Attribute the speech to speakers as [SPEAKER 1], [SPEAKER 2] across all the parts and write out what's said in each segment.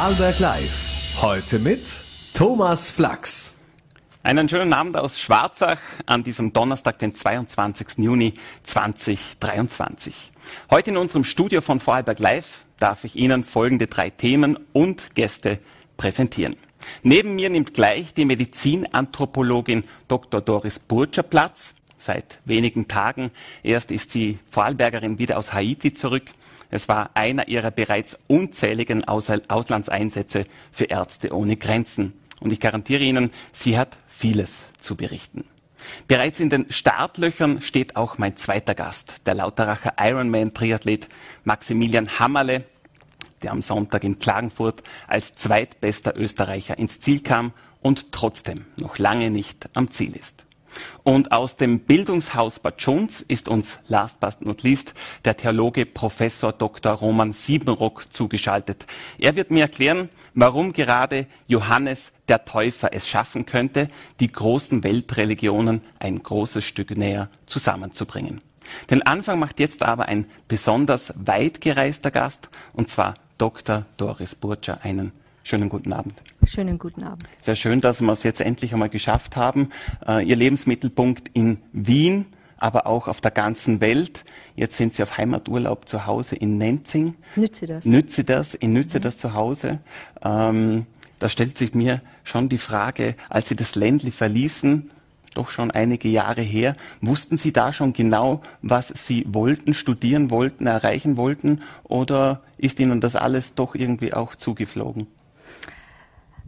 [SPEAKER 1] Alberg Live. Heute mit Thomas Flachs.
[SPEAKER 2] Einen schönen Abend aus Schwarzach an diesem Donnerstag, den 22. Juni 2023. Heute in unserem Studio von Vorarlberg Live darf ich Ihnen folgende drei Themen und Gäste präsentieren. Neben mir nimmt gleich die Medizinanthropologin Dr. Doris Burtscher Platz. Seit wenigen Tagen erst ist sie Vorarlbergerin wieder aus Haiti zurück. Es war einer ihrer bereits unzähligen Auslandseinsätze für Ärzte ohne Grenzen. Und ich garantiere Ihnen, sie hat vieles zu berichten. Bereits in den Startlöchern steht auch mein zweiter Gast, der Lauteracher Ironman-Triathlet Maximilian Hammerle, der am Sonntag in Klagenfurt als zweitbester Österreicher ins Ziel kam und trotzdem noch lange nicht am Ziel ist. Und aus dem Bildungshaus Bad Jones ist uns last but not least der Theologe Professor Dr. Roman Siebenrock zugeschaltet. Er wird mir erklären, warum gerade Johannes der Täufer es schaffen könnte, die großen Weltreligionen ein großes Stück näher zusammenzubringen. Den Anfang macht jetzt aber ein besonders weit gereister Gast, und zwar Dr. Doris Burtscher. Einen schönen guten Abend.
[SPEAKER 3] Schönen guten Abend.
[SPEAKER 2] Sehr schön, dass wir es jetzt endlich einmal geschafft haben. Äh, Ihr Lebensmittelpunkt in Wien, aber auch auf der ganzen Welt. Jetzt sind Sie auf Heimaturlaub zu Hause in Nenzing.
[SPEAKER 3] Nütze das.
[SPEAKER 2] Nütze das, in Nütze das zu Hause. Ähm, da stellt sich mir schon die Frage, als Sie das Ländli verließen, doch schon einige Jahre her, wussten Sie da schon genau, was Sie wollten, studieren wollten, erreichen wollten, oder ist Ihnen das alles doch irgendwie auch zugeflogen?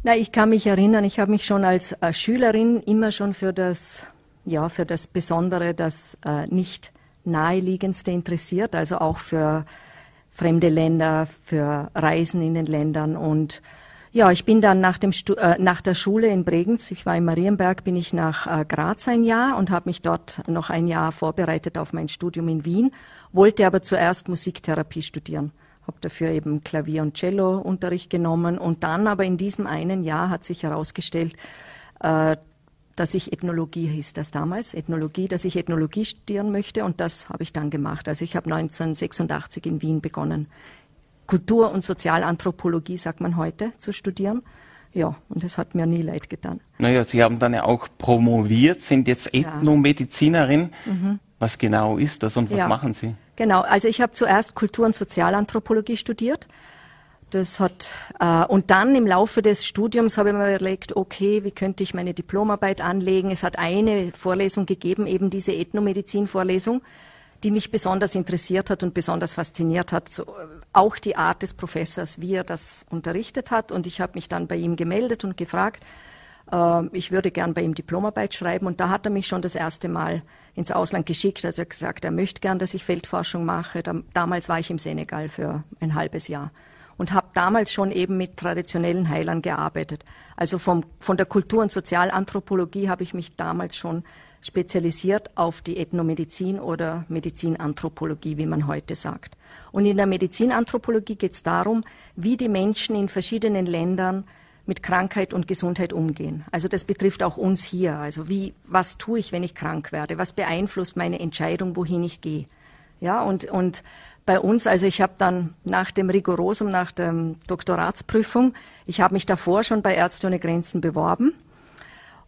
[SPEAKER 3] Na, ich kann mich erinnern, ich habe mich schon als äh, Schülerin immer schon für das, ja, für das Besondere, das äh, nicht naheliegendste interessiert, also auch für fremde Länder, für Reisen in den Ländern. Und ja, ich bin dann nach, dem Stu äh, nach der Schule in Bregenz, ich war in Marienberg, bin ich nach äh, Graz ein Jahr und habe mich dort noch ein Jahr vorbereitet auf mein Studium in Wien, wollte aber zuerst Musiktherapie studieren habe dafür eben Klavier- und Cello-Unterricht genommen. Und dann aber in diesem einen Jahr hat sich herausgestellt, äh, dass ich Ethnologie hieß das damals, Ethnologie, dass ich Ethnologie studieren möchte und das habe ich dann gemacht. Also ich habe 1986 in Wien begonnen, Kultur- und Sozialanthropologie, sagt man heute, zu studieren. Ja, und es hat mir nie leid getan.
[SPEAKER 2] Naja, Sie haben dann ja auch promoviert, sind jetzt Ethnomedizinerin. Ja. Mhm. Was genau ist das und was ja. machen Sie?
[SPEAKER 3] Genau, also ich habe zuerst Kultur- und Sozialanthropologie studiert. Das hat, äh, und dann im Laufe des Studiums habe ich mir überlegt, okay, wie könnte ich meine Diplomarbeit anlegen? Es hat eine Vorlesung gegeben, eben diese Ethnomedizin-Vorlesung, die mich besonders interessiert hat und besonders fasziniert hat. So, auch die Art des Professors, wie er das unterrichtet hat. Und ich habe mich dann bei ihm gemeldet und gefragt, äh, ich würde gern bei ihm Diplomarbeit schreiben. Und da hat er mich schon das erste Mal ins Ausland geschickt. Also er hat gesagt, er möchte gern, dass ich Feldforschung mache. damals war ich im Senegal für ein halbes Jahr und habe damals schon eben mit traditionellen Heilern gearbeitet. Also vom, von der Kultur- und Sozialanthropologie habe ich mich damals schon spezialisiert auf die Ethnomedizin oder Medizinanthropologie, wie man heute sagt. Und in der Medizinanthropologie geht es darum, wie die Menschen in verschiedenen Ländern mit Krankheit und Gesundheit umgehen. Also das betrifft auch uns hier. Also wie, was tue ich, wenn ich krank werde? Was beeinflusst meine Entscheidung, wohin ich gehe? Ja, und, und bei uns, also ich habe dann nach dem Rigorosum, nach der Doktoratsprüfung, ich habe mich davor schon bei Ärzte ohne Grenzen beworben.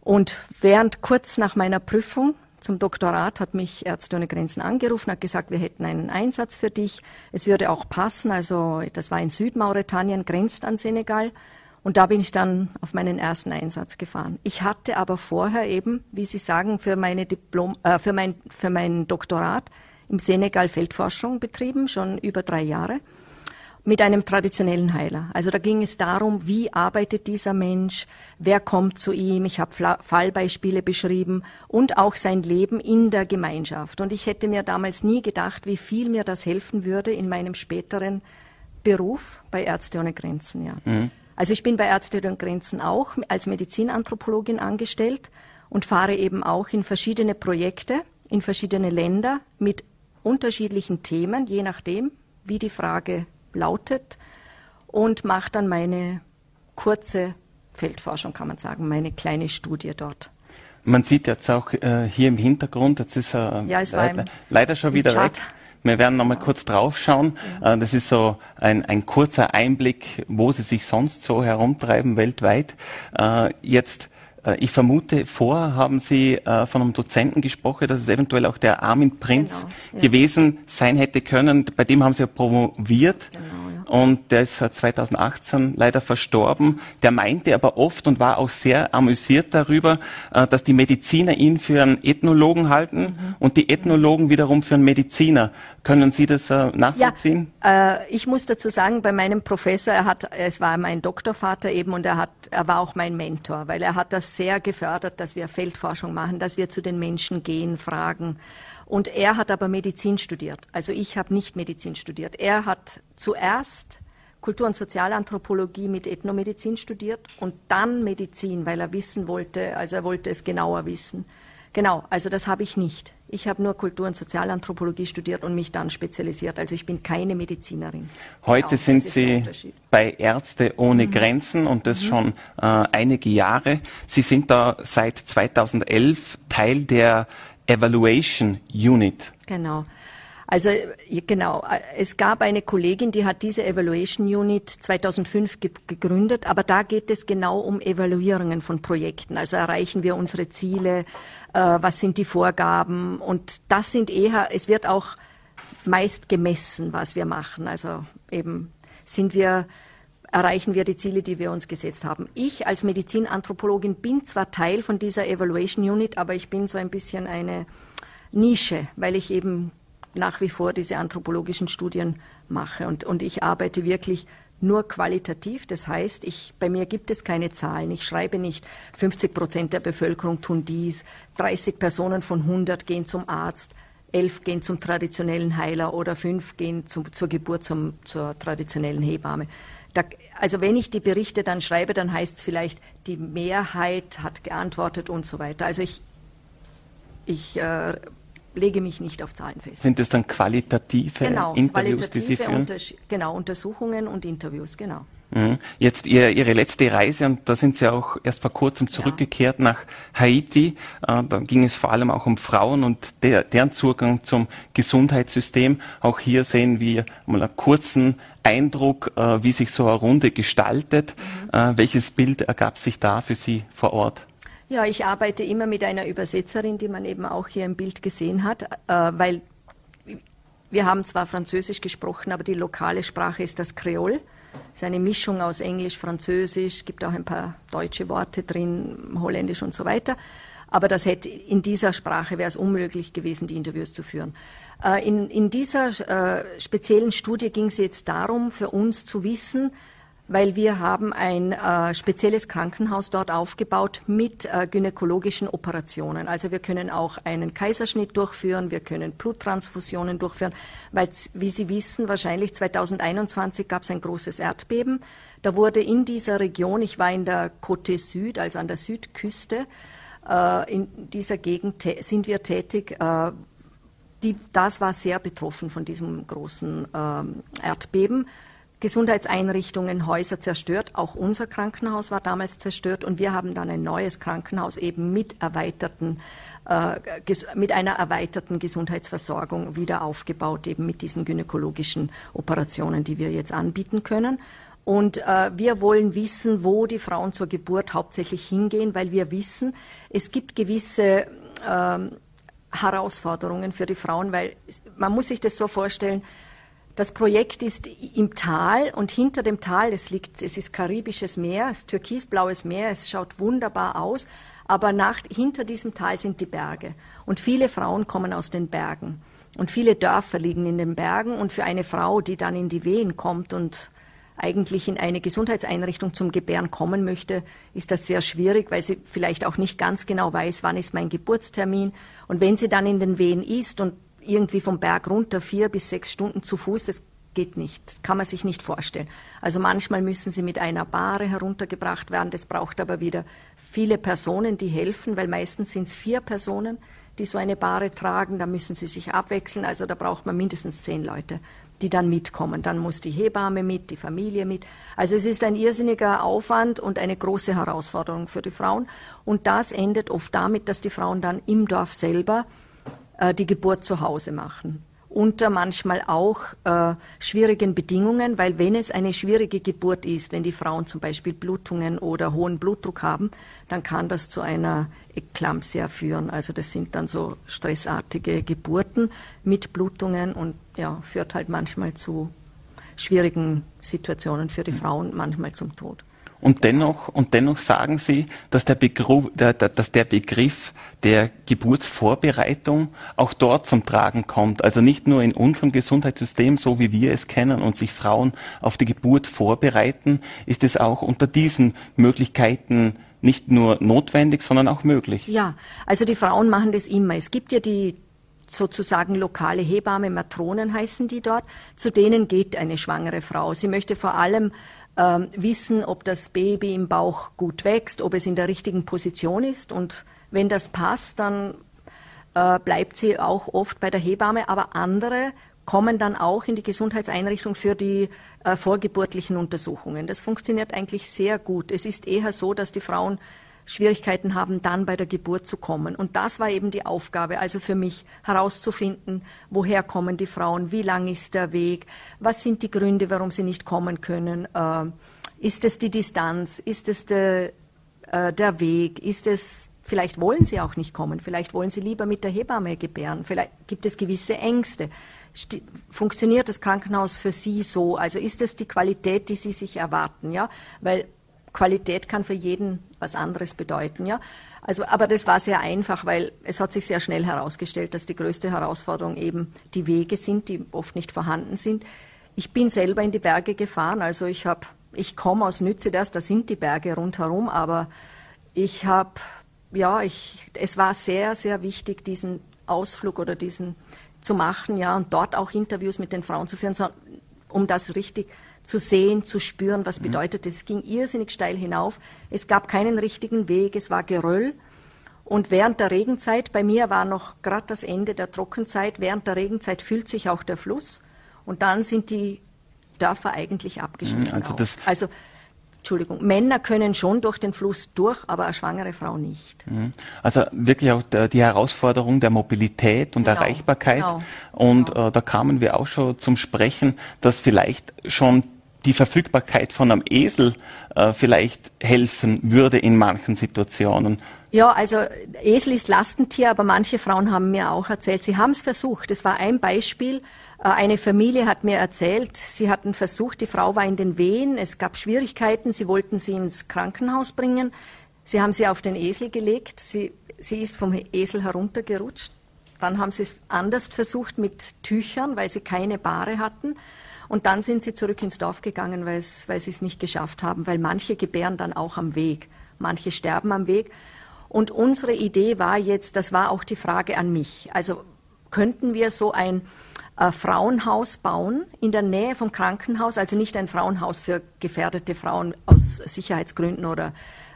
[SPEAKER 3] Und während kurz nach meiner Prüfung zum Doktorat hat mich Ärzte ohne Grenzen angerufen, hat gesagt, wir hätten einen Einsatz für dich. Es würde auch passen. Also das war in Südmauretanien, grenzt an Senegal. Und da bin ich dann auf meinen ersten Einsatz gefahren. Ich hatte aber vorher eben, wie Sie sagen, für meine Diplom, äh, für mein, für mein Doktorat im Senegal Feldforschung betrieben, schon über drei Jahre, mit einem traditionellen Heiler. Also da ging es darum, wie arbeitet dieser Mensch, wer kommt zu ihm. Ich habe Fallbeispiele beschrieben und auch sein Leben in der Gemeinschaft. Und ich hätte mir damals nie gedacht, wie viel mir das helfen würde in meinem späteren Beruf bei Ärzte ohne Grenzen. Ja. Mhm. Also ich bin bei Ärzte ohne Grenzen auch als Medizinanthropologin angestellt und fahre eben auch in verschiedene Projekte, in verschiedene Länder mit unterschiedlichen Themen, je nachdem, wie die Frage lautet, und mache dann meine kurze Feldforschung, kann man sagen, meine kleine Studie dort.
[SPEAKER 2] Man sieht jetzt auch äh, hier im Hintergrund, jetzt ist er äh, ja, leider, leider, schon wieder weg. Wir werden nochmal kurz draufschauen. Äh, das ist so ein, ein kurzer Einblick, wo Sie sich sonst so herumtreiben weltweit. Äh, jetzt äh, ich vermute, vorher haben Sie äh, von einem Dozenten gesprochen, dass es eventuell auch der Armin Prinz genau, ja. gewesen sein hätte können. Bei dem haben Sie ja promoviert. Genau. Und der ist 2018 leider verstorben. Der meinte aber oft und war auch sehr amüsiert darüber, äh, dass die Mediziner ihn für einen Ethnologen halten mhm. und die Ethnologen wiederum für einen Mediziner. Können Sie das äh, nachvollziehen?
[SPEAKER 3] Ja, äh, ich muss dazu sagen, bei meinem Professor, er hat, es war mein Doktorvater eben und er hat, er war auch mein Mentor, weil er hat das sehr gefördert, dass wir Feldforschung machen, dass wir zu den Menschen gehen, fragen. Und er hat aber Medizin studiert. Also ich habe nicht Medizin studiert. Er hat zuerst Kultur- und Sozialanthropologie mit Ethnomedizin studiert und dann Medizin, weil er wissen wollte, also er wollte es genauer wissen. Genau, also das habe ich nicht. Ich habe nur Kultur- und Sozialanthropologie studiert und mich dann spezialisiert. Also ich bin keine Medizinerin.
[SPEAKER 2] Heute genau, sind Sie bei Ärzte ohne mhm. Grenzen und das mhm. schon äh, einige Jahre. Sie sind da seit 2011 Teil der Evaluation Unit.
[SPEAKER 3] Genau. Also genau, es gab eine Kollegin, die hat diese Evaluation Unit 2005 ge gegründet, aber da geht es genau um Evaluierungen von Projekten. Also erreichen wir unsere Ziele, äh, was sind die Vorgaben und das sind eher, es wird auch meist gemessen, was wir machen. Also eben sind wir erreichen wir die Ziele, die wir uns gesetzt haben. Ich als Medizinanthropologin bin zwar Teil von dieser Evaluation Unit, aber ich bin so ein bisschen eine Nische, weil ich eben nach wie vor diese anthropologischen Studien mache. Und, und ich arbeite wirklich nur qualitativ. Das heißt, ich, bei mir gibt es keine Zahlen. Ich schreibe nicht, 50 Prozent der Bevölkerung tun dies, 30 Personen von 100 gehen zum Arzt, 11 gehen zum traditionellen Heiler oder 5 gehen zum, zur Geburt zum, zur traditionellen Hebamme. Da, also wenn ich die Berichte dann schreibe, dann heißt es vielleicht, die Mehrheit hat geantwortet und so weiter. Also ich, ich äh, lege mich nicht auf Zahlen fest.
[SPEAKER 2] Sind das dann qualitative genau, Interviews, qualitative die Sie führen?
[SPEAKER 3] Unters genau, Untersuchungen und Interviews, genau.
[SPEAKER 2] Mhm. Jetzt ihr, Ihre letzte Reise, und da sind Sie auch erst vor kurzem zurückgekehrt ja. nach Haiti. Äh, da ging es vor allem auch um Frauen und der, deren Zugang zum Gesundheitssystem. Auch hier sehen wir mal einen kurzen Eindruck, äh, wie sich so eine Runde gestaltet. Mhm. Äh, welches Bild ergab sich da für Sie vor Ort?
[SPEAKER 3] Ja, ich arbeite immer mit einer Übersetzerin, die man eben auch hier im Bild gesehen hat, weil wir haben zwar Französisch gesprochen, aber die lokale Sprache ist das Kreol. Ist eine Mischung aus Englisch, Französisch, gibt auch ein paar deutsche Worte drin, Holländisch und so weiter. Aber das hätte in dieser Sprache wäre es unmöglich gewesen, die Interviews zu führen. Äh, in, in dieser äh, speziellen Studie ging es jetzt darum, für uns zu wissen, weil wir haben ein äh, spezielles Krankenhaus dort aufgebaut mit äh, gynäkologischen Operationen. Also wir können auch einen Kaiserschnitt durchführen, wir können Bluttransfusionen durchführen, weil, wie Sie wissen, wahrscheinlich 2021 gab es ein großes Erdbeben. Da wurde in dieser Region, ich war in der Côte Süd, also an der Südküste, äh, in dieser Gegend sind wir tätig. Äh, die, das war sehr betroffen von diesem großen ähm, Erdbeben. Gesundheitseinrichtungen, Häuser zerstört. Auch unser Krankenhaus war damals zerstört und wir haben dann ein neues Krankenhaus eben mit erweiterten äh, mit einer erweiterten Gesundheitsversorgung wieder aufgebaut, eben mit diesen gynäkologischen Operationen, die wir jetzt anbieten können. Und äh, wir wollen wissen, wo die Frauen zur Geburt hauptsächlich hingehen, weil wir wissen, es gibt gewisse äh, Herausforderungen für die Frauen, weil man muss sich das so vorstellen, das Projekt ist im Tal und hinter dem Tal, es liegt, es ist karibisches Meer, es ist türkisblaues Meer, es schaut wunderbar aus, aber nach, hinter diesem Tal sind die Berge. Und viele Frauen kommen aus den Bergen. Und viele Dörfer liegen in den Bergen. Und für eine Frau, die dann in die Wehen kommt und eigentlich in eine Gesundheitseinrichtung zum Gebären kommen möchte, ist das sehr schwierig, weil sie vielleicht auch nicht ganz genau weiß, wann ist mein Geburtstermin. Und wenn sie dann in den Wehen ist und irgendwie vom Berg runter vier bis sechs Stunden zu Fuß, das geht nicht. Das kann man sich nicht vorstellen. Also manchmal müssen sie mit einer Bahre heruntergebracht werden. Das braucht aber wieder viele Personen, die helfen, weil meistens sind es vier Personen, die so eine Bahre tragen. Da müssen sie sich abwechseln. Also da braucht man mindestens zehn Leute, die dann mitkommen. Dann muss die Hebamme mit, die Familie mit. Also es ist ein irrsinniger Aufwand und eine große Herausforderung für die Frauen. Und das endet oft damit, dass die Frauen dann im Dorf selber äh, die Geburt zu Hause machen unter manchmal auch äh, schwierigen Bedingungen, weil wenn es eine schwierige Geburt ist, wenn die Frauen zum Beispiel Blutungen oder hohen Blutdruck haben, dann kann das zu einer Eklampsia führen. Also das sind dann so stressartige Geburten mit Blutungen und ja, führt halt manchmal zu schwierigen Situationen für die Frauen, manchmal zum Tod.
[SPEAKER 2] Und dennoch, und dennoch sagen Sie, dass der, Begriff, der, dass der Begriff der Geburtsvorbereitung auch dort zum Tragen kommt. Also nicht nur in unserem Gesundheitssystem, so wie wir es kennen und sich Frauen auf die Geburt vorbereiten, ist es auch unter diesen Möglichkeiten nicht nur notwendig, sondern auch möglich.
[SPEAKER 3] Ja, also die Frauen machen das immer. Es gibt ja die sozusagen lokale Hebamme, Matronen heißen die dort, zu denen geht eine schwangere Frau. Sie möchte vor allem ähm, wissen, ob das Baby im Bauch gut wächst, ob es in der richtigen Position ist. Und wenn das passt, dann äh, bleibt sie auch oft bei der Hebamme. Aber andere kommen dann auch in die Gesundheitseinrichtung für die äh, vorgeburtlichen Untersuchungen. Das funktioniert eigentlich sehr gut. Es ist eher so, dass die Frauen Schwierigkeiten haben, dann bei der Geburt zu kommen. Und das war eben die Aufgabe, also für mich herauszufinden, woher kommen die Frauen, wie lang ist der Weg, was sind die Gründe, warum sie nicht kommen können, äh, ist es die Distanz, ist es de, äh, der Weg, ist es, vielleicht wollen sie auch nicht kommen, vielleicht wollen sie lieber mit der Hebamme gebären, vielleicht gibt es gewisse Ängste. Funktioniert das Krankenhaus für Sie so? Also ist es die Qualität, die Sie sich erwarten? Ja, weil Qualität kann für jeden was anderes bedeuten, ja. Also, aber das war sehr einfach, weil es hat sich sehr schnell herausgestellt, dass die größte Herausforderung eben die Wege sind, die oft nicht vorhanden sind. Ich bin selber in die Berge gefahren, also ich habe, ich komme aus Nützedas, da sind die Berge rundherum, aber ich habe, ja, ich, es war sehr, sehr wichtig, diesen Ausflug oder diesen zu machen, ja, und dort auch Interviews mit den Frauen zu führen, um das richtig zu sehen, zu spüren, was mhm. bedeutet es. Es ging irrsinnig steil hinauf. Es gab keinen richtigen Weg, es war Geröll. Und während der Regenzeit, bei mir war noch gerade das Ende der Trockenzeit, während der Regenzeit füllt sich auch der Fluss. Und dann sind die Dörfer eigentlich abgeschnitten. Mhm, also, das also Entschuldigung, Männer können schon durch den Fluss durch, aber eine schwangere Frau nicht.
[SPEAKER 2] Mhm. Also wirklich auch die Herausforderung der Mobilität und genau, Erreichbarkeit. Genau, und genau. Äh, da kamen wir auch schon zum Sprechen, dass vielleicht schon die Verfügbarkeit von einem Esel äh, vielleicht helfen würde in manchen Situationen.
[SPEAKER 3] Ja, also Esel ist Lastentier, aber manche Frauen haben mir auch erzählt, sie haben es versucht. Das war ein Beispiel. Äh, eine Familie hat mir erzählt, sie hatten versucht, die Frau war in den Wehen, es gab Schwierigkeiten, sie wollten sie ins Krankenhaus bringen. Sie haben sie auf den Esel gelegt, sie, sie ist vom Esel heruntergerutscht. Dann haben sie es anders versucht mit Tüchern, weil sie keine Bahre hatten. Und dann sind sie zurück ins Dorf gegangen, weil, weil sie es nicht geschafft haben, weil manche gebären dann auch am Weg, manche sterben am Weg. Und unsere Idee war jetzt, das war auch die Frage an mich, also könnten wir so ein äh, Frauenhaus bauen in der Nähe vom Krankenhaus, also nicht ein Frauenhaus für gefährdete Frauen aus Sicherheitsgründen oder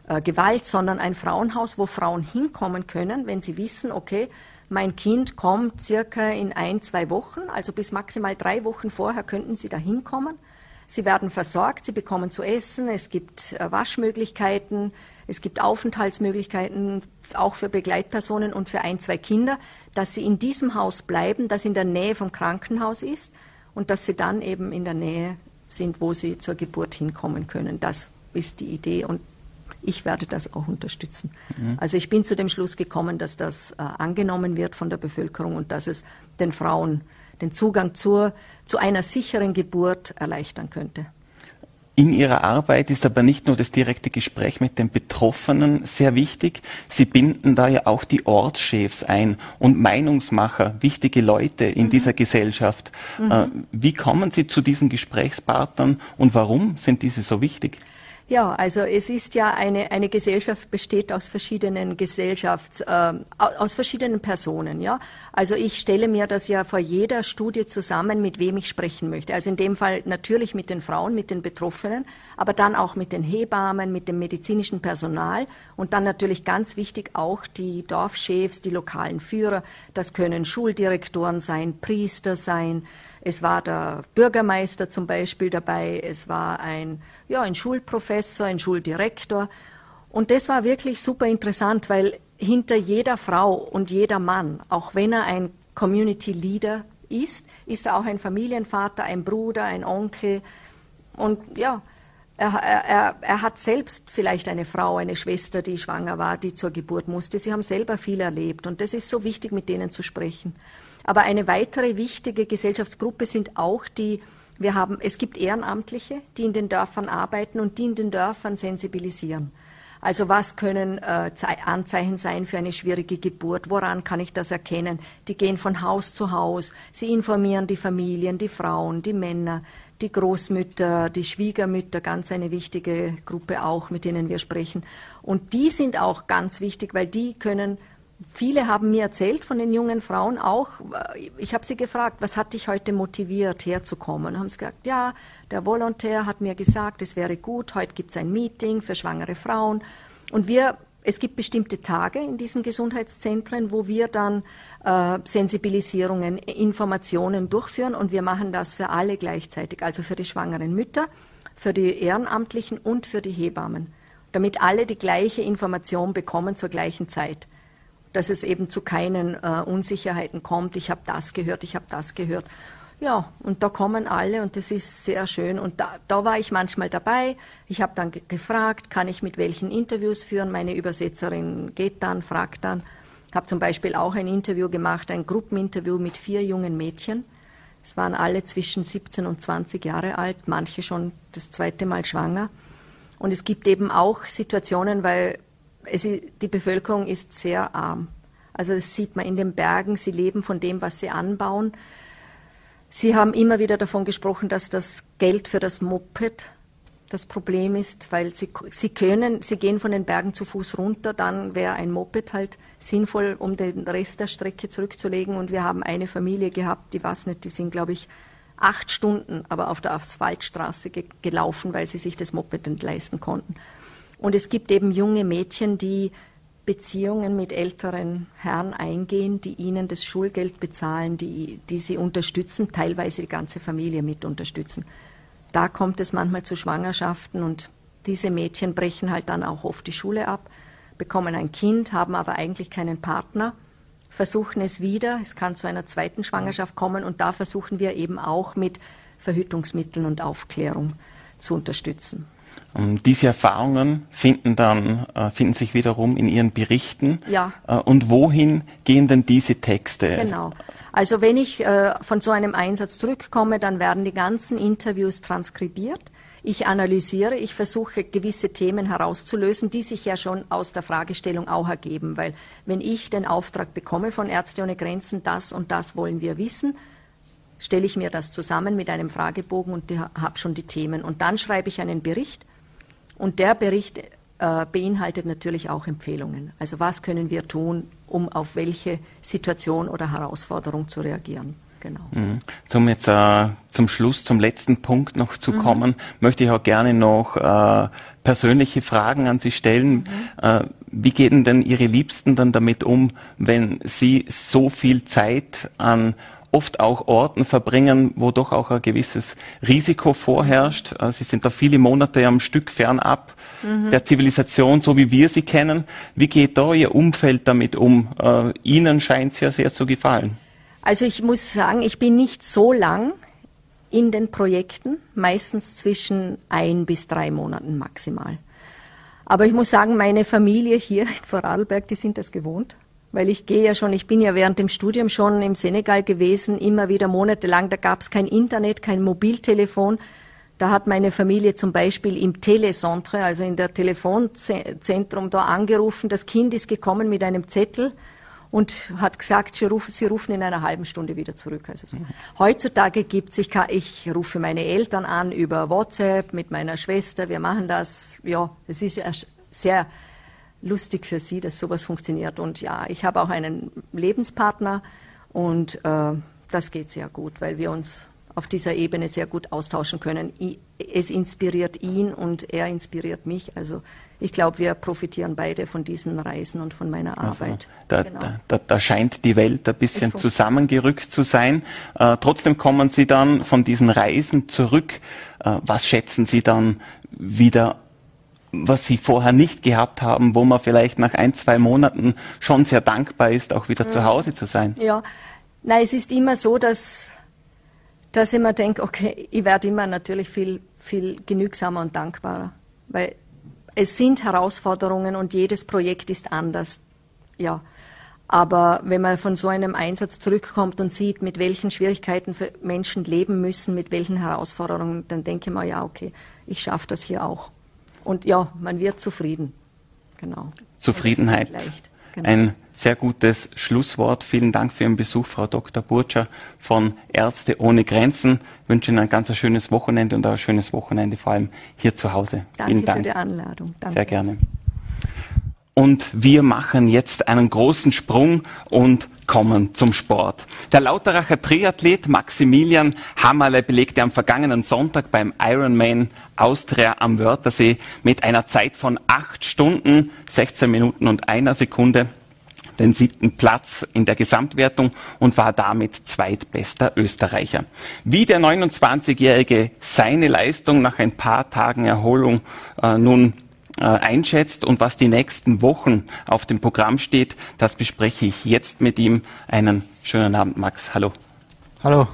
[SPEAKER 3] äh, Gewalt, sondern ein Frauenhaus, wo Frauen hinkommen können, wenn sie wissen, okay, mein Kind kommt circa in ein, zwei Wochen, also bis maximal drei Wochen vorher könnten Sie da hinkommen. Sie werden versorgt, Sie bekommen zu essen, es gibt äh, Waschmöglichkeiten, es gibt Aufenthaltsmöglichkeiten auch für Begleitpersonen und für ein, zwei Kinder, dass sie in diesem Haus bleiben, das in der Nähe vom Krankenhaus ist und dass sie dann eben in der Nähe sind, wo sie zur Geburt hinkommen können. Das ist die Idee und ich werde das auch unterstützen. Mhm. Also ich bin zu dem Schluss gekommen, dass das äh, angenommen wird von der Bevölkerung und dass es den Frauen den Zugang zur, zu einer sicheren Geburt erleichtern könnte.
[SPEAKER 2] In Ihrer Arbeit ist aber nicht nur das direkte Gespräch mit den Betroffenen sehr wichtig. Sie binden da ja auch die Ortschefs ein und Meinungsmacher, wichtige Leute in mhm. dieser Gesellschaft. Mhm. Äh, wie kommen Sie zu diesen Gesprächspartnern und warum sind diese so wichtig?
[SPEAKER 3] Ja, also es ist ja eine, eine Gesellschaft besteht aus verschiedenen Gesellschafts, äh, aus verschiedenen Personen, ja. Also ich stelle mir das ja vor jeder Studie zusammen, mit wem ich sprechen möchte. Also in dem Fall natürlich mit den Frauen, mit den Betroffenen, aber dann auch mit den Hebammen, mit dem medizinischen Personal und dann natürlich ganz wichtig auch die Dorfchefs, die lokalen Führer. Das können Schuldirektoren sein, Priester sein, es war der Bürgermeister zum Beispiel dabei, es war ein, ja, ein Schulprofessor, ein Schuldirektor. Und das war wirklich super interessant, weil hinter jeder Frau und jeder Mann, auch wenn er ein Community Leader ist, ist er auch ein Familienvater, ein Bruder, ein Onkel. Und ja, er, er, er, hat selbst vielleicht eine Frau, eine Schwester, die schwanger war, die zur Geburt musste. Sie haben selber viel erlebt und das ist so wichtig, mit denen zu sprechen. Aber eine weitere wichtige Gesellschaftsgruppe sind auch die, wir haben, es gibt Ehrenamtliche, die in den Dörfern arbeiten und die in den Dörfern sensibilisieren. Also was können äh, Anzeichen sein für eine schwierige Geburt? Woran kann ich das erkennen? Die gehen von Haus zu Haus. Sie informieren die Familien, die Frauen, die Männer die Großmütter, die Schwiegermütter, ganz eine wichtige Gruppe auch, mit denen wir sprechen. Und die sind auch ganz wichtig, weil die können Viele haben mir erzählt von den jungen Frauen auch, ich habe sie gefragt, was hat dich heute motiviert, herzukommen? Und haben sie gesagt, ja, der Volontär hat mir gesagt, es wäre gut, heute gibt es ein Meeting für schwangere Frauen. Und wir es gibt bestimmte Tage in diesen Gesundheitszentren, wo wir dann äh, Sensibilisierungen, Informationen durchführen und wir machen das für alle gleichzeitig, also für die schwangeren Mütter, für die Ehrenamtlichen und für die Hebammen, damit alle die gleiche Information bekommen zur gleichen Zeit dass es eben zu keinen äh, Unsicherheiten kommt. Ich habe das gehört, ich habe das gehört. Ja, und da kommen alle und das ist sehr schön. Und da, da war ich manchmal dabei. Ich habe dann gefragt, kann ich mit welchen Interviews führen? Meine Übersetzerin geht dann, fragt dann. Habe zum Beispiel auch ein Interview gemacht, ein Gruppeninterview mit vier jungen Mädchen. Es waren alle zwischen 17 und 20 Jahre alt, manche schon das zweite Mal schwanger. Und es gibt eben auch Situationen, weil es, die Bevölkerung ist sehr arm. Also das sieht man in den Bergen, sie leben von dem, was sie anbauen. Sie haben immer wieder davon gesprochen, dass das Geld für das Moped das Problem ist, weil sie, sie können, sie gehen von den Bergen zu Fuß runter, dann wäre ein Moped halt sinnvoll, um den Rest der Strecke zurückzulegen. Und wir haben eine Familie gehabt, die weiß nicht, die sind, glaube ich, acht Stunden aber auf der Asphaltstraße ge gelaufen, weil sie sich das Moped nicht leisten konnten. Und es gibt eben junge Mädchen, die Beziehungen mit älteren Herren eingehen, die ihnen das Schulgeld bezahlen, die, die sie unterstützen, teilweise die ganze Familie mit unterstützen. Da kommt es manchmal zu Schwangerschaften und diese Mädchen brechen halt dann auch oft die Schule ab, bekommen ein Kind, haben aber eigentlich keinen Partner, versuchen es wieder, es kann zu einer zweiten Schwangerschaft kommen und da versuchen wir eben auch mit Verhütungsmitteln und Aufklärung zu unterstützen.
[SPEAKER 2] Ähm, diese Erfahrungen finden dann, äh, finden sich wiederum in Ihren Berichten. Ja. Äh, und wohin gehen denn diese Texte?
[SPEAKER 3] Genau. Also wenn ich äh, von so einem Einsatz zurückkomme, dann werden die ganzen Interviews transkribiert. Ich analysiere, ich versuche gewisse Themen herauszulösen, die sich ja schon aus der Fragestellung auch ergeben, weil wenn ich den Auftrag bekomme von Ärzte ohne Grenzen, das und das wollen wir wissen, stelle ich mir das zusammen mit einem Fragebogen und habe schon die Themen. Und dann schreibe ich einen Bericht und der Bericht äh, beinhaltet natürlich auch Empfehlungen. Also was können wir tun, um auf welche Situation oder Herausforderung zu reagieren. Genau.
[SPEAKER 2] Mhm. Zum jetzt äh, zum Schluss, zum letzten Punkt noch zu mhm. kommen, möchte ich auch gerne noch äh, persönliche Fragen an Sie stellen. Mhm. Äh, wie gehen denn Ihre Liebsten dann damit um, wenn Sie so viel Zeit an oft auch Orten verbringen, wo doch auch ein gewisses Risiko vorherrscht. Äh, sie sind da viele Monate am Stück fernab mhm. der Zivilisation, so wie wir sie kennen. Wie geht da Ihr Umfeld damit um? Äh, Ihnen scheint es ja sehr zu gefallen.
[SPEAKER 3] Also ich muss sagen, ich bin nicht so lang in den Projekten, meistens zwischen ein bis drei Monaten maximal. Aber ich muss sagen, meine Familie hier in Vorarlberg, die sind das gewohnt weil ich gehe ja schon, ich bin ja während dem Studium schon im Senegal gewesen, immer wieder monatelang, da gab es kein Internet, kein Mobiltelefon. Da hat meine Familie zum Beispiel im Telecentre, also in der Telefonzentrum da angerufen, das Kind ist gekommen mit einem Zettel und hat gesagt, sie rufen, sie rufen in einer halben Stunde wieder zurück. Also so. Heutzutage gibt's, ich, ich rufe meine Eltern an über WhatsApp mit meiner Schwester, wir machen das, ja, es ist sehr lustig für sie, dass sowas funktioniert. Und ja, ich habe auch einen Lebenspartner und äh, das geht sehr gut, weil wir uns auf dieser Ebene sehr gut austauschen können. Es inspiriert ihn und er inspiriert mich. Also ich glaube, wir profitieren beide von diesen Reisen und von meiner also Arbeit.
[SPEAKER 2] Also, da, genau. da, da, scheint die Welt ein bisschen zusammengerückt zu sein. Äh, trotzdem kommen Sie dann von diesen Reisen zurück. Äh, was schätzen Sie dann wieder was sie vorher nicht gehabt haben, wo man vielleicht nach ein, zwei Monaten schon sehr dankbar ist, auch wieder mhm. zu Hause zu sein.
[SPEAKER 3] Ja, Nein, es ist immer so, dass, dass ich mir denke, okay, ich werde immer natürlich viel, viel genügsamer und dankbarer. Weil es sind Herausforderungen und jedes Projekt ist anders. Ja. Aber wenn man von so einem Einsatz zurückkommt und sieht, mit welchen Schwierigkeiten Menschen leben müssen, mit welchen Herausforderungen, dann denke ich mir, ja, okay, ich schaffe das hier auch. Und ja, man wird zufrieden. Genau.
[SPEAKER 2] Zufriedenheit. Genau. Ein sehr gutes Schlusswort. Vielen Dank für Ihren Besuch, Frau Dr. Burtscher von Ärzte ohne Grenzen. Ich wünsche Ihnen ein ganz schönes Wochenende und auch ein schönes Wochenende, vor allem hier zu Hause.
[SPEAKER 3] Danke Vielen Dank. für die Einladung.
[SPEAKER 2] Danke. Sehr gerne. Und wir machen jetzt einen großen Sprung und kommen zum Sport. Der Lauteracher Triathlet Maximilian Hammerle belegte am vergangenen Sonntag beim Ironman Austria am Wörthersee mit einer Zeit von acht Stunden, 16 Minuten und einer Sekunde den siebten Platz in der Gesamtwertung und war damit zweitbester Österreicher. Wie der 29-Jährige seine Leistung nach ein paar Tagen Erholung äh, nun einschätzt und was die nächsten Wochen auf dem Programm steht, das bespreche ich jetzt mit ihm. Einen schönen Abend, Max. Hallo.
[SPEAKER 4] Hallo.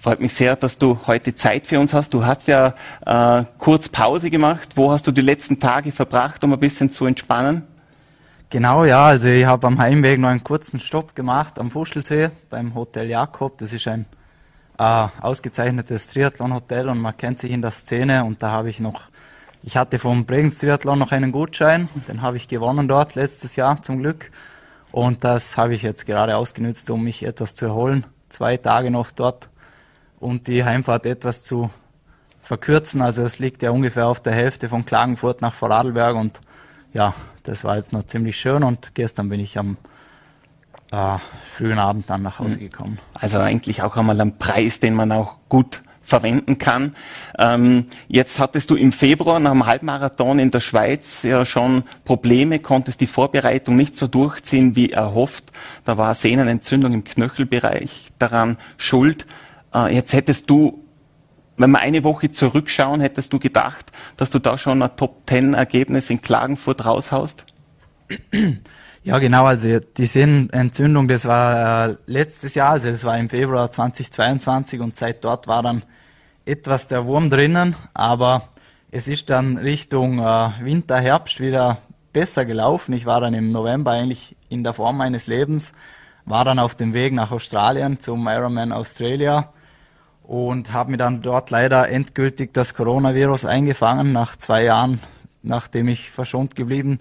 [SPEAKER 2] Freut mich sehr, dass du heute Zeit für uns hast. Du hast ja äh, kurz Pause gemacht. Wo hast du die letzten Tage verbracht, um ein bisschen zu entspannen?
[SPEAKER 4] Genau, ja. Also ich habe am Heimweg noch einen kurzen Stopp gemacht am Fuschelsee beim Hotel Jakob. Das ist ein äh, ausgezeichnetes Triathlon-Hotel und man kennt sich in der Szene. Und da habe ich noch ich hatte vom Bregenz Triathlon noch einen Gutschein, den habe ich gewonnen dort letztes Jahr zum Glück. Und das habe ich jetzt gerade ausgenutzt, um mich etwas zu erholen. Zwei Tage noch dort und die Heimfahrt etwas zu verkürzen. Also es liegt ja ungefähr auf der Hälfte von Klagenfurt nach Vorarlberg und ja, das war jetzt noch ziemlich schön und gestern bin ich am äh, frühen Abend dann nach Hause hm. gekommen.
[SPEAKER 2] Also eigentlich auch einmal ein Preis, den man auch gut verwenden kann. Ähm, jetzt hattest du im Februar nach dem Halbmarathon in der Schweiz ja schon Probleme, konntest die Vorbereitung nicht so durchziehen wie erhofft. Da war Sehnenentzündung im Knöchelbereich daran schuld. Äh, jetzt hättest du, wenn wir eine Woche zurückschauen, hättest du gedacht, dass du da schon ein Top-10-Ergebnis in Klagenfurt raushaust?
[SPEAKER 4] Ja, genau. Also die Sehnenentzündung, das war äh, letztes Jahr, also das war im Februar 2022 und seit dort war dann etwas der Wurm drinnen, aber es ist dann Richtung äh, Winter, Herbst wieder besser gelaufen. Ich war dann im November eigentlich in der Form meines Lebens, war dann auf dem Weg nach Australien zum Ironman Australia und habe mir dann dort leider endgültig das Coronavirus eingefangen. Nach zwei Jahren, nachdem ich verschont geblieben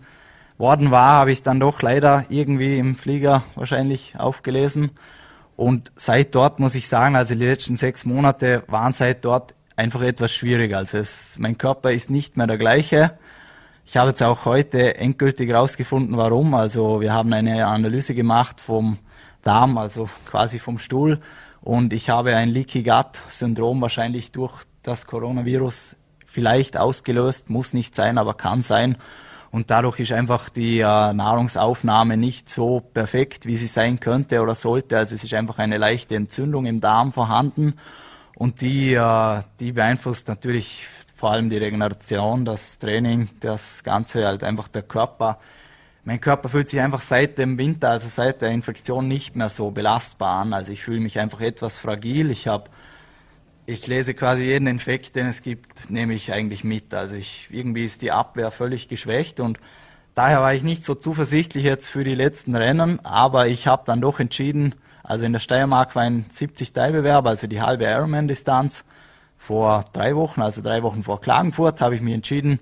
[SPEAKER 4] worden war, habe ich dann doch leider irgendwie im Flieger wahrscheinlich aufgelesen und seit dort muss ich sagen, also die letzten sechs Monate waren seit dort einfach etwas schwieriger. Also es, mein Körper ist nicht mehr der gleiche. Ich habe jetzt auch heute endgültig herausgefunden, warum. Also wir haben eine Analyse gemacht vom Darm, also quasi vom Stuhl. Und ich habe ein Leaky Gut Syndrom wahrscheinlich durch das Coronavirus vielleicht ausgelöst. Muss nicht sein, aber kann sein. Und dadurch ist einfach die äh, Nahrungsaufnahme nicht so perfekt, wie sie sein könnte oder sollte. Also es ist einfach eine leichte Entzündung im Darm vorhanden und die, äh, die beeinflusst natürlich vor allem die Regeneration, das Training, das Ganze halt einfach der Körper. Mein Körper fühlt sich einfach seit dem Winter, also seit der Infektion nicht mehr so belastbar an. Also ich fühle mich einfach etwas fragil. Ich habe ich lese quasi jeden Infekt, den es gibt, nehme ich eigentlich mit. Also ich, irgendwie ist die Abwehr völlig geschwächt und daher war ich nicht so zuversichtlich jetzt für die letzten Rennen, aber ich habe dann doch entschieden, also in der Steiermark war ein 70-Teilbewerb, also die halbe Ironman-Distanz. Vor drei Wochen, also drei Wochen vor Klagenfurt, habe ich mich entschieden,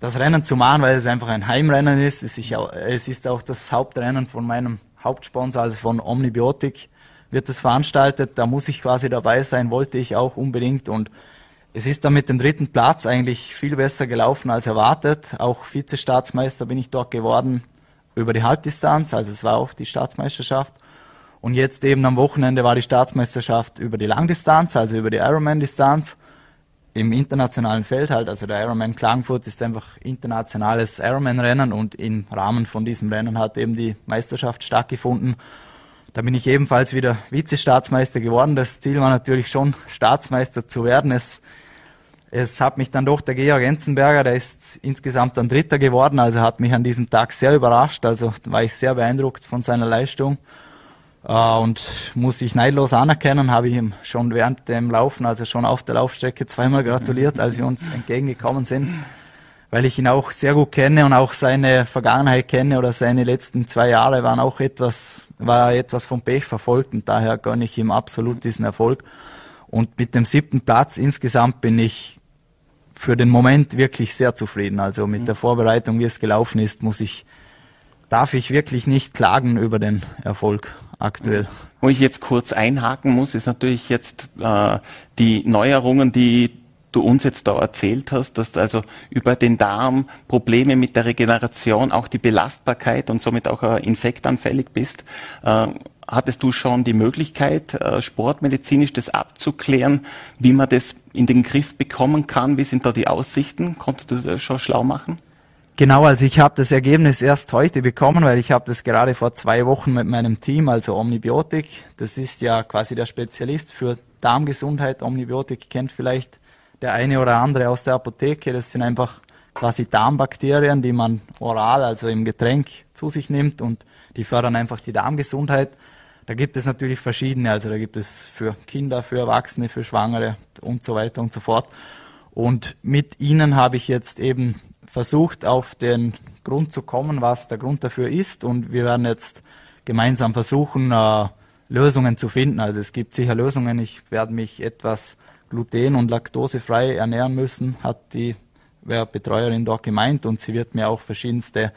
[SPEAKER 4] das Rennen zu machen, weil es einfach ein Heimrennen ist. Es ist auch das Hauptrennen von meinem Hauptsponsor, also von Omnibiotik wird es veranstaltet, da muss ich quasi dabei sein, wollte ich auch unbedingt und es ist dann mit dem dritten Platz eigentlich viel besser gelaufen als erwartet. Auch Vizestaatsmeister bin ich dort geworden über die Halbdistanz, also es war auch die Staatsmeisterschaft. Und jetzt eben am Wochenende war die Staatsmeisterschaft über die Langdistanz, also über die Ironman-Distanz im internationalen Feld halt. Also der Ironman Klagenfurt ist einfach internationales Ironman-Rennen und im Rahmen von diesem Rennen hat eben die Meisterschaft stattgefunden. Da bin ich ebenfalls wieder Vizestaatsmeister geworden. Das Ziel war natürlich schon, Staatsmeister zu werden. Es, es hat mich dann doch der Georg Enzenberger, der ist insgesamt dann Dritter geworden, also hat mich an diesem Tag sehr überrascht. Also war ich sehr beeindruckt von seiner Leistung. Äh, und muss ich neidlos anerkennen, habe ich ihm schon während dem Laufen, also schon auf der Laufstrecke zweimal gratuliert, als wir uns entgegengekommen sind, weil ich ihn auch sehr gut kenne und auch seine Vergangenheit kenne oder seine letzten zwei Jahre waren auch etwas, war etwas vom Pech verfolgt und daher gönne ich ihm absolut diesen Erfolg. Und mit dem siebten Platz insgesamt bin ich für den Moment wirklich sehr zufrieden. Also mit der Vorbereitung, wie es gelaufen ist, muss ich, darf ich wirklich nicht klagen über den Erfolg aktuell.
[SPEAKER 2] Wo ich jetzt kurz einhaken muss, ist natürlich jetzt äh, die Neuerungen, die du uns jetzt da erzählt hast, dass also über den Darm Probleme mit der Regeneration, auch die Belastbarkeit und somit auch äh, infektanfällig bist. Äh, hattest du schon die Möglichkeit, äh, sportmedizinisch das abzuklären, wie man das in den Griff bekommen kann? Wie sind da die Aussichten? Konntest du das schon schlau machen?
[SPEAKER 4] Genau, also ich habe das Ergebnis erst heute bekommen, weil ich habe das gerade vor zwei Wochen mit meinem Team, also Omnibiotik, das ist ja quasi der Spezialist für Darmgesundheit. Omnibiotik kennt vielleicht der eine oder andere aus der Apotheke. Das sind einfach quasi Darmbakterien, die man oral, also im Getränk zu sich nimmt und die fördern einfach die Darmgesundheit. Da gibt es natürlich verschiedene, also da gibt es für Kinder, für Erwachsene, für Schwangere und so weiter und so fort. Und mit ihnen habe ich jetzt eben versucht, auf den Grund zu kommen, was der Grund dafür ist. Und wir werden jetzt gemeinsam versuchen, äh, Lösungen zu finden. Also es gibt sicher Lösungen. Ich werde mich etwas gluten- und laktosefrei ernähren müssen, hat die Betreuerin dort gemeint. Und sie wird mir auch verschiedenste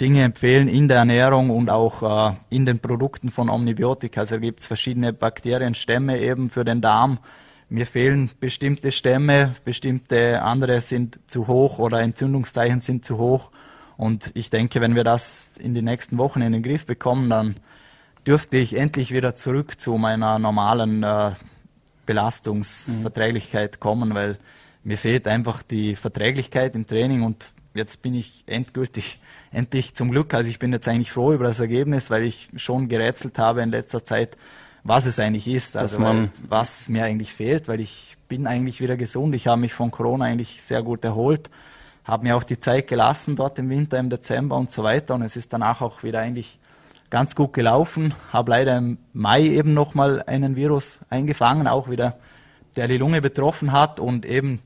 [SPEAKER 4] Dinge empfehlen in der Ernährung und auch äh, in den Produkten von Omnibiotika. Also gibt es verschiedene Bakterienstämme eben für den Darm, mir fehlen bestimmte Stämme, bestimmte andere sind zu hoch oder Entzündungszeichen sind zu hoch. Und ich denke, wenn wir das in den nächsten Wochen in den Griff bekommen, dann dürfte ich endlich wieder zurück zu meiner normalen äh, Belastungsverträglichkeit kommen, weil mir fehlt einfach die Verträglichkeit im Training und jetzt bin ich endgültig, endlich zum Glück, also ich bin jetzt eigentlich froh über das Ergebnis, weil ich schon gerätselt habe in letzter Zeit, was es eigentlich ist, also weil, was mir eigentlich fehlt, weil ich bin eigentlich wieder gesund. Ich habe mich von Corona eigentlich sehr gut erholt, habe mir auch die Zeit gelassen dort im Winter, im Dezember und so weiter. Und es ist danach auch wieder eigentlich ganz gut gelaufen. Habe leider im Mai eben nochmal einen Virus eingefangen, auch wieder, der die Lunge betroffen hat und eben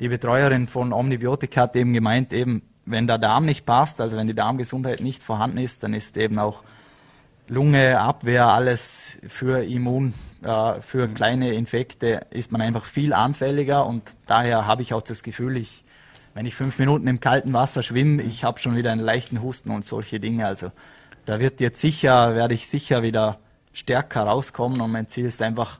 [SPEAKER 4] die Betreuerin von Omnibiotika hat eben gemeint, eben wenn der Darm nicht passt, also wenn die Darmgesundheit nicht vorhanden ist, dann ist eben auch Lunge, Abwehr, alles für Immun, äh, für mhm. kleine Infekte ist man einfach viel anfälliger und daher habe ich auch das Gefühl, ich, wenn ich fünf Minuten im kalten Wasser schwimme, ich habe schon wieder einen leichten Husten und solche Dinge. Also da wird jetzt sicher, werde ich sicher wieder stärker rauskommen und mein Ziel ist einfach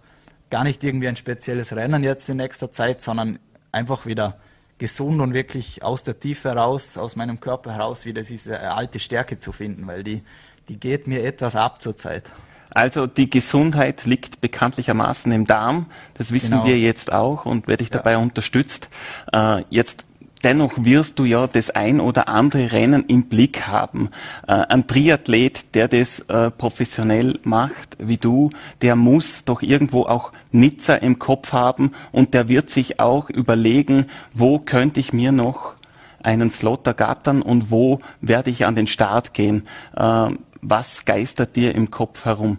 [SPEAKER 4] gar nicht irgendwie ein spezielles Rennen jetzt in nächster Zeit, sondern einfach wieder gesund und wirklich aus der Tiefe heraus, aus meinem Körper heraus wieder diese alte Stärke zu finden, weil die die geht mir etwas ab zurzeit.
[SPEAKER 2] Also die Gesundheit liegt bekanntlichermaßen im Darm. Das wissen genau. wir jetzt auch und werde ich dabei ja. unterstützt. Äh, jetzt dennoch wirst du ja das ein oder andere Rennen im Blick haben. Äh, ein Triathlet, der das äh, professionell macht, wie du, der muss doch irgendwo auch Nizza im Kopf haben und der wird sich auch überlegen, wo könnte ich mir noch einen Slot ergattern und wo werde ich an den Start gehen. Äh, was geistert dir im Kopf herum?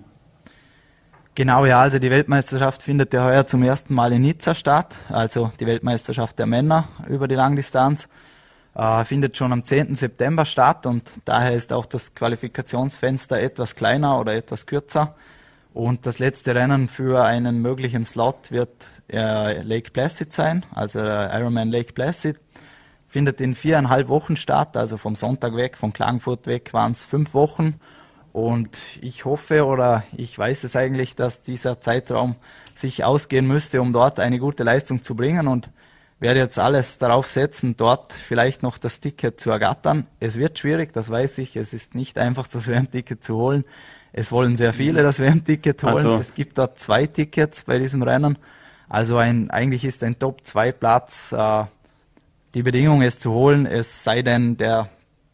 [SPEAKER 4] Genau, ja, also die Weltmeisterschaft findet ja heuer zum ersten Mal in Nizza statt, also die Weltmeisterschaft der Männer über die Langdistanz. Äh, findet schon am 10. September statt und daher ist auch das Qualifikationsfenster etwas kleiner oder etwas kürzer. Und das letzte Rennen für einen möglichen Slot wird äh, Lake Placid sein, also Ironman Lake Placid. Findet in viereinhalb Wochen statt, also vom Sonntag weg, von Klagenfurt weg waren es fünf Wochen. Und ich hoffe oder ich weiß es eigentlich, dass dieser Zeitraum sich ausgehen müsste, um dort eine gute Leistung zu bringen und werde jetzt alles darauf setzen, dort vielleicht noch das Ticket zu ergattern. Es wird schwierig, das weiß ich. Es ist nicht einfach, das WM-Ticket zu holen. Es wollen sehr viele das WM-Ticket holen. Also. Es gibt dort zwei Tickets bei diesem Rennen. Also ein, eigentlich ist ein Top-2-Platz äh, die Bedingung, es zu holen, es sei denn, der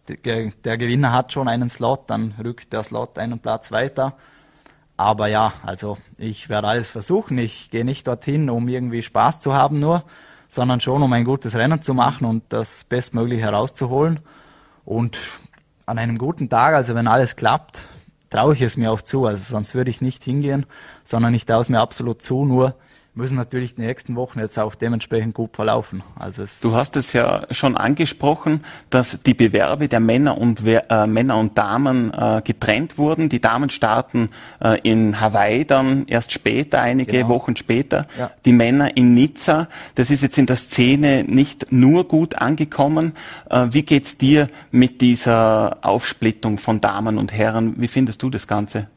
[SPEAKER 4] der Gewinner hat schon einen Slot, dann rückt der Slot einen Platz weiter. Aber ja, also ich werde alles versuchen. Ich gehe nicht dorthin, um irgendwie Spaß zu haben nur, sondern schon um ein gutes Rennen zu machen und das Bestmögliche herauszuholen. Und an einem guten Tag, also wenn alles klappt, traue ich es mir auch zu. Also sonst würde ich nicht hingehen, sondern ich traue es mir absolut zu. Nur müssen natürlich die nächsten Wochen jetzt auch dementsprechend gut verlaufen.
[SPEAKER 2] Also du hast es ja schon angesprochen, dass die Bewerbe der Männer und äh, Männer und Damen äh, getrennt wurden. Die Damen starten äh, in Hawaii dann erst später, einige genau. Wochen später. Ja. Die Männer in Nizza. Das ist jetzt in der Szene nicht nur gut angekommen. Äh, wie geht's dir mit dieser Aufsplittung von Damen und Herren? Wie findest du das Ganze?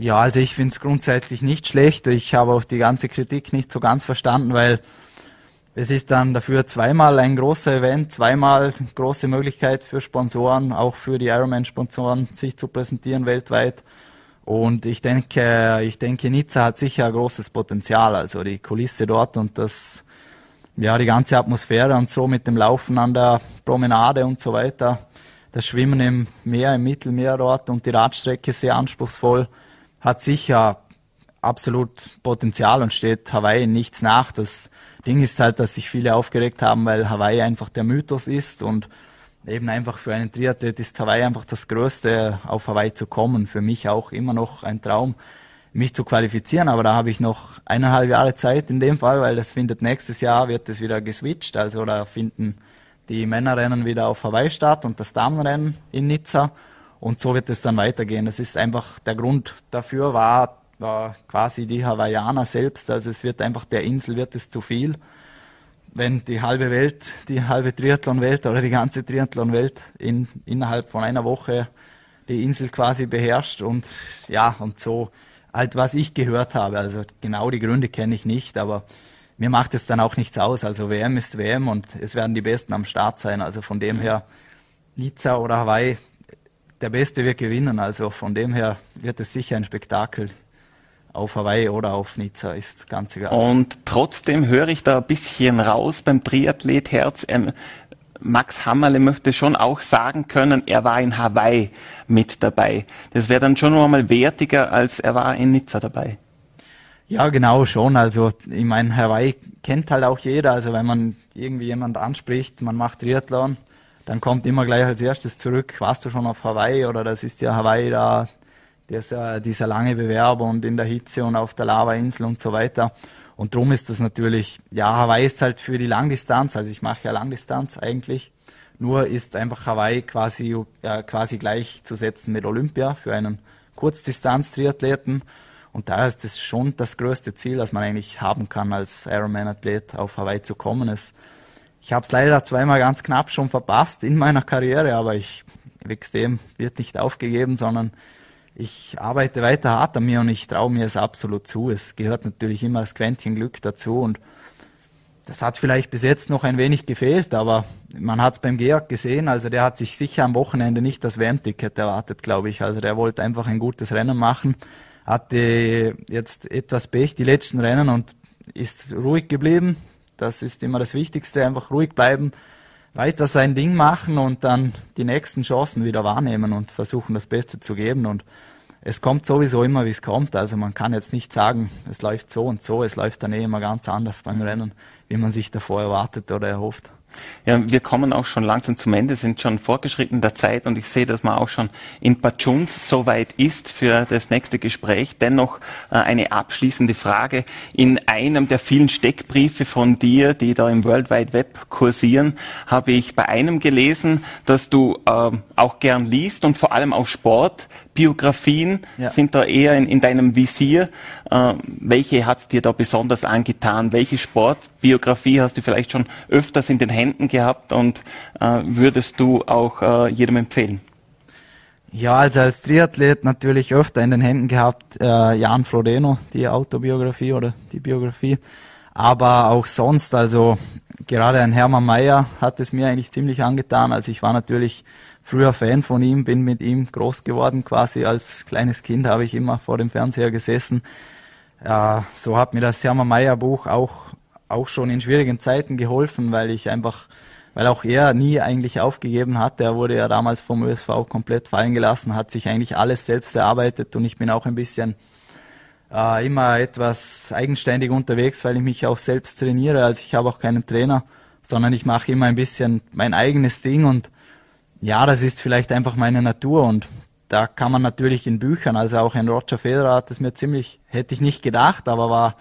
[SPEAKER 4] Ja, also ich finde es grundsätzlich nicht schlecht. Ich habe auch die ganze Kritik nicht so ganz verstanden, weil es ist dann dafür zweimal ein großer Event, zweimal große Möglichkeit für Sponsoren, auch für die Ironman-Sponsoren, sich zu präsentieren weltweit. Und ich denke, ich denke, Nizza hat sicher ein großes Potenzial. Also die Kulisse dort und das, ja, die ganze Atmosphäre und so mit dem Laufen an der Promenade und so weiter. Das Schwimmen im Meer, im Mittelmeer dort und die Radstrecke sehr anspruchsvoll hat sicher absolut Potenzial und steht Hawaii nichts nach. Das Ding ist halt, dass sich viele aufgeregt haben, weil Hawaii einfach der Mythos ist und eben einfach für einen Triathlet ist Hawaii einfach das Größte, auf Hawaii zu kommen. Für mich auch immer noch ein Traum, mich zu qualifizieren, aber da habe ich noch eineinhalb Jahre Zeit in dem Fall, weil das findet nächstes Jahr, wird es wieder geswitcht, also da finden die Männerrennen wieder auf Hawaii statt und das Damenrennen in Nizza und so wird es dann weitergehen. Das ist einfach der Grund dafür war, war quasi die Hawaiianer selbst. Also es wird einfach der Insel wird es zu viel. Wenn die halbe Welt, die halbe Triathlon-Welt oder die ganze Triathlon-Welt in, innerhalb von einer Woche die Insel quasi beherrscht und ja, und so halt was ich gehört habe. Also genau die Gründe kenne ich nicht, aber mir macht es dann auch nichts aus. Also WM ist WM und es werden die Besten am Start sein. Also von dem her Nizza oder Hawaii, der Beste wird gewinnen. Also von dem her wird es sicher ein Spektakel auf Hawaii oder auf Nizza, ist ganz egal.
[SPEAKER 2] Und trotzdem höre ich da ein bisschen raus beim Triathlet Herz. Ähm, Max Hammerle möchte schon auch sagen können, er war in Hawaii mit dabei. Das wäre dann schon einmal wertiger, als er war in Nizza dabei.
[SPEAKER 4] Ja, genau schon. Also ich meine, Hawaii kennt halt auch jeder. Also wenn man irgendwie jemand anspricht, man macht Triathlon, dann kommt immer gleich als erstes zurück, warst du schon auf Hawaii oder das ist ja Hawaii da, dieser, dieser lange Bewerber und in der Hitze und auf der Lavainsel und so weiter. Und drum ist das natürlich, ja, Hawaii ist halt für die Langdistanz, also ich mache ja Langdistanz eigentlich, nur ist einfach Hawaii quasi, ja, quasi gleichzusetzen mit Olympia für einen Kurzdistanz-Triathleten. Und da ist es schon das größte Ziel, das man eigentlich haben kann als Ironman-Athlet auf Hawaii zu kommen. Es ich habe es leider zweimal ganz knapp schon verpasst in meiner Karriere, aber ich extrem wird nicht aufgegeben, sondern ich arbeite weiter hart an mir und ich traue mir es absolut zu. Es gehört natürlich immer das Quäntchen Glück dazu und das hat vielleicht bis jetzt noch ein wenig gefehlt, aber man hat es beim Georg gesehen, also der hat sich sicher am Wochenende nicht das WM-Ticket erwartet, glaube ich. Also der wollte einfach ein gutes Rennen machen, hatte jetzt etwas Pech die letzten Rennen und ist ruhig geblieben, das ist immer das Wichtigste, einfach ruhig bleiben, weiter sein Ding machen und dann die nächsten Chancen wieder wahrnehmen und versuchen, das Beste zu geben. Und es kommt sowieso immer, wie es kommt. Also man kann jetzt nicht sagen, es läuft so und so, es läuft dann eh immer ganz anders beim Rennen, wie man sich davor erwartet oder erhofft.
[SPEAKER 2] Ja, wir kommen auch schon langsam zum Ende, sind schon fortgeschritten der Zeit und ich sehe, dass man auch schon in Pachuns soweit ist für das nächste Gespräch. Dennoch äh, eine abschließende Frage. In einem der vielen Steckbriefe von dir, die da im World Wide Web kursieren, habe ich bei einem gelesen, dass du äh, auch gern liest und vor allem auch Sport Biografien ja. sind da eher in, in deinem Visier. Äh, welche hat es dir da besonders angetan? Welche Sportbiografie hast du vielleicht schon öfters in den Händen gehabt und äh, würdest du auch äh, jedem empfehlen?
[SPEAKER 4] Ja, also als Triathlet natürlich öfter in den Händen gehabt, äh, Jan Frodeno, die Autobiografie oder die Biografie. Aber auch sonst, also gerade ein Hermann Mayer hat es mir eigentlich ziemlich angetan. Also ich war natürlich früher Fan von ihm, bin mit ihm groß geworden, quasi als kleines Kind habe ich immer vor dem Fernseher gesessen. Ja, so hat mir das Hermann Mayer Buch auch, auch schon in schwierigen Zeiten geholfen, weil ich einfach, weil auch er nie eigentlich aufgegeben hat. Er wurde ja damals vom ÖSV komplett fallen gelassen, hat sich eigentlich alles selbst erarbeitet und ich bin auch ein bisschen äh, immer etwas eigenständig unterwegs, weil ich mich auch selbst trainiere. Also ich habe auch keinen Trainer, sondern ich mache immer ein bisschen mein eigenes Ding und ja, das ist vielleicht einfach meine Natur und da kann man natürlich in Büchern, also auch ein Roger Federer hat es mir ziemlich, hätte ich nicht gedacht, aber war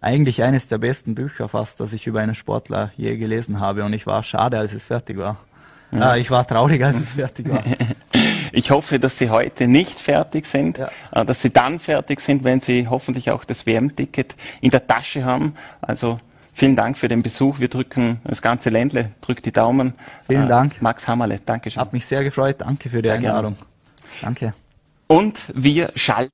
[SPEAKER 4] eigentlich eines der besten Bücher fast, das ich über einen Sportler je gelesen habe. Und ich war schade, als es fertig war. Ja. Äh, ich war traurig, als es fertig war.
[SPEAKER 2] Ich hoffe, dass Sie heute nicht fertig sind, ja. Äh, dass Sie dann fertig sind, wenn Sie hoffentlich auch das WM-Ticket in der Tasche haben. Also vielen Dank für den Besuch. Wir drücken das ganze Ländle, drückt die Daumen.
[SPEAKER 4] Vielen äh, Dank.
[SPEAKER 2] Max Hammerle, Dankeschön.
[SPEAKER 4] Hat mich sehr gefreut. Danke für die sehr Einladung. Gerne. Danke.
[SPEAKER 2] Und wir schalten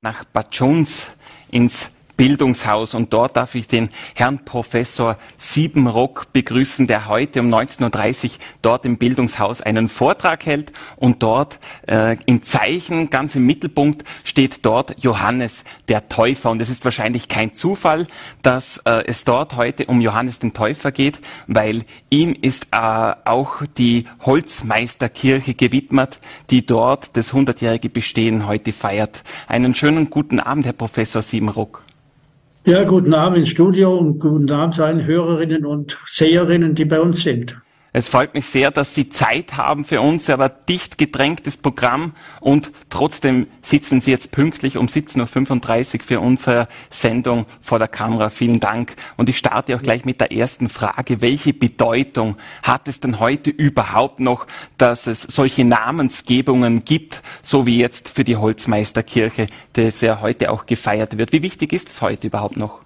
[SPEAKER 2] nach Bad Jones ins Bildungshaus. Und dort darf ich den Herrn Professor Siebenrock begrüßen, der heute um 19.30 Uhr dort im Bildungshaus einen Vortrag hält. Und dort äh, im Zeichen, ganz im Mittelpunkt, steht dort Johannes der Täufer. Und es ist wahrscheinlich kein Zufall, dass äh, es dort heute um Johannes den Täufer geht, weil ihm ist äh, auch die Holzmeisterkirche gewidmet, die dort das hundertjährige Bestehen heute feiert. Einen schönen guten Abend, Herr Professor Siebenrock.
[SPEAKER 5] Ja, guten Abend ins Studio und guten Abend allen Hörerinnen und Seherinnen, die bei uns sind.
[SPEAKER 2] Es freut mich sehr, dass Sie Zeit haben für uns, aber dicht gedrängtes Programm und trotzdem sitzen Sie jetzt pünktlich um 17.35 Uhr für unsere Sendung vor der Kamera. Vielen Dank. Und ich starte auch gleich mit der ersten Frage. Welche Bedeutung hat es denn heute überhaupt noch, dass es solche Namensgebungen gibt, so wie jetzt für die Holzmeisterkirche, das ja heute auch gefeiert wird? Wie wichtig ist es heute überhaupt noch?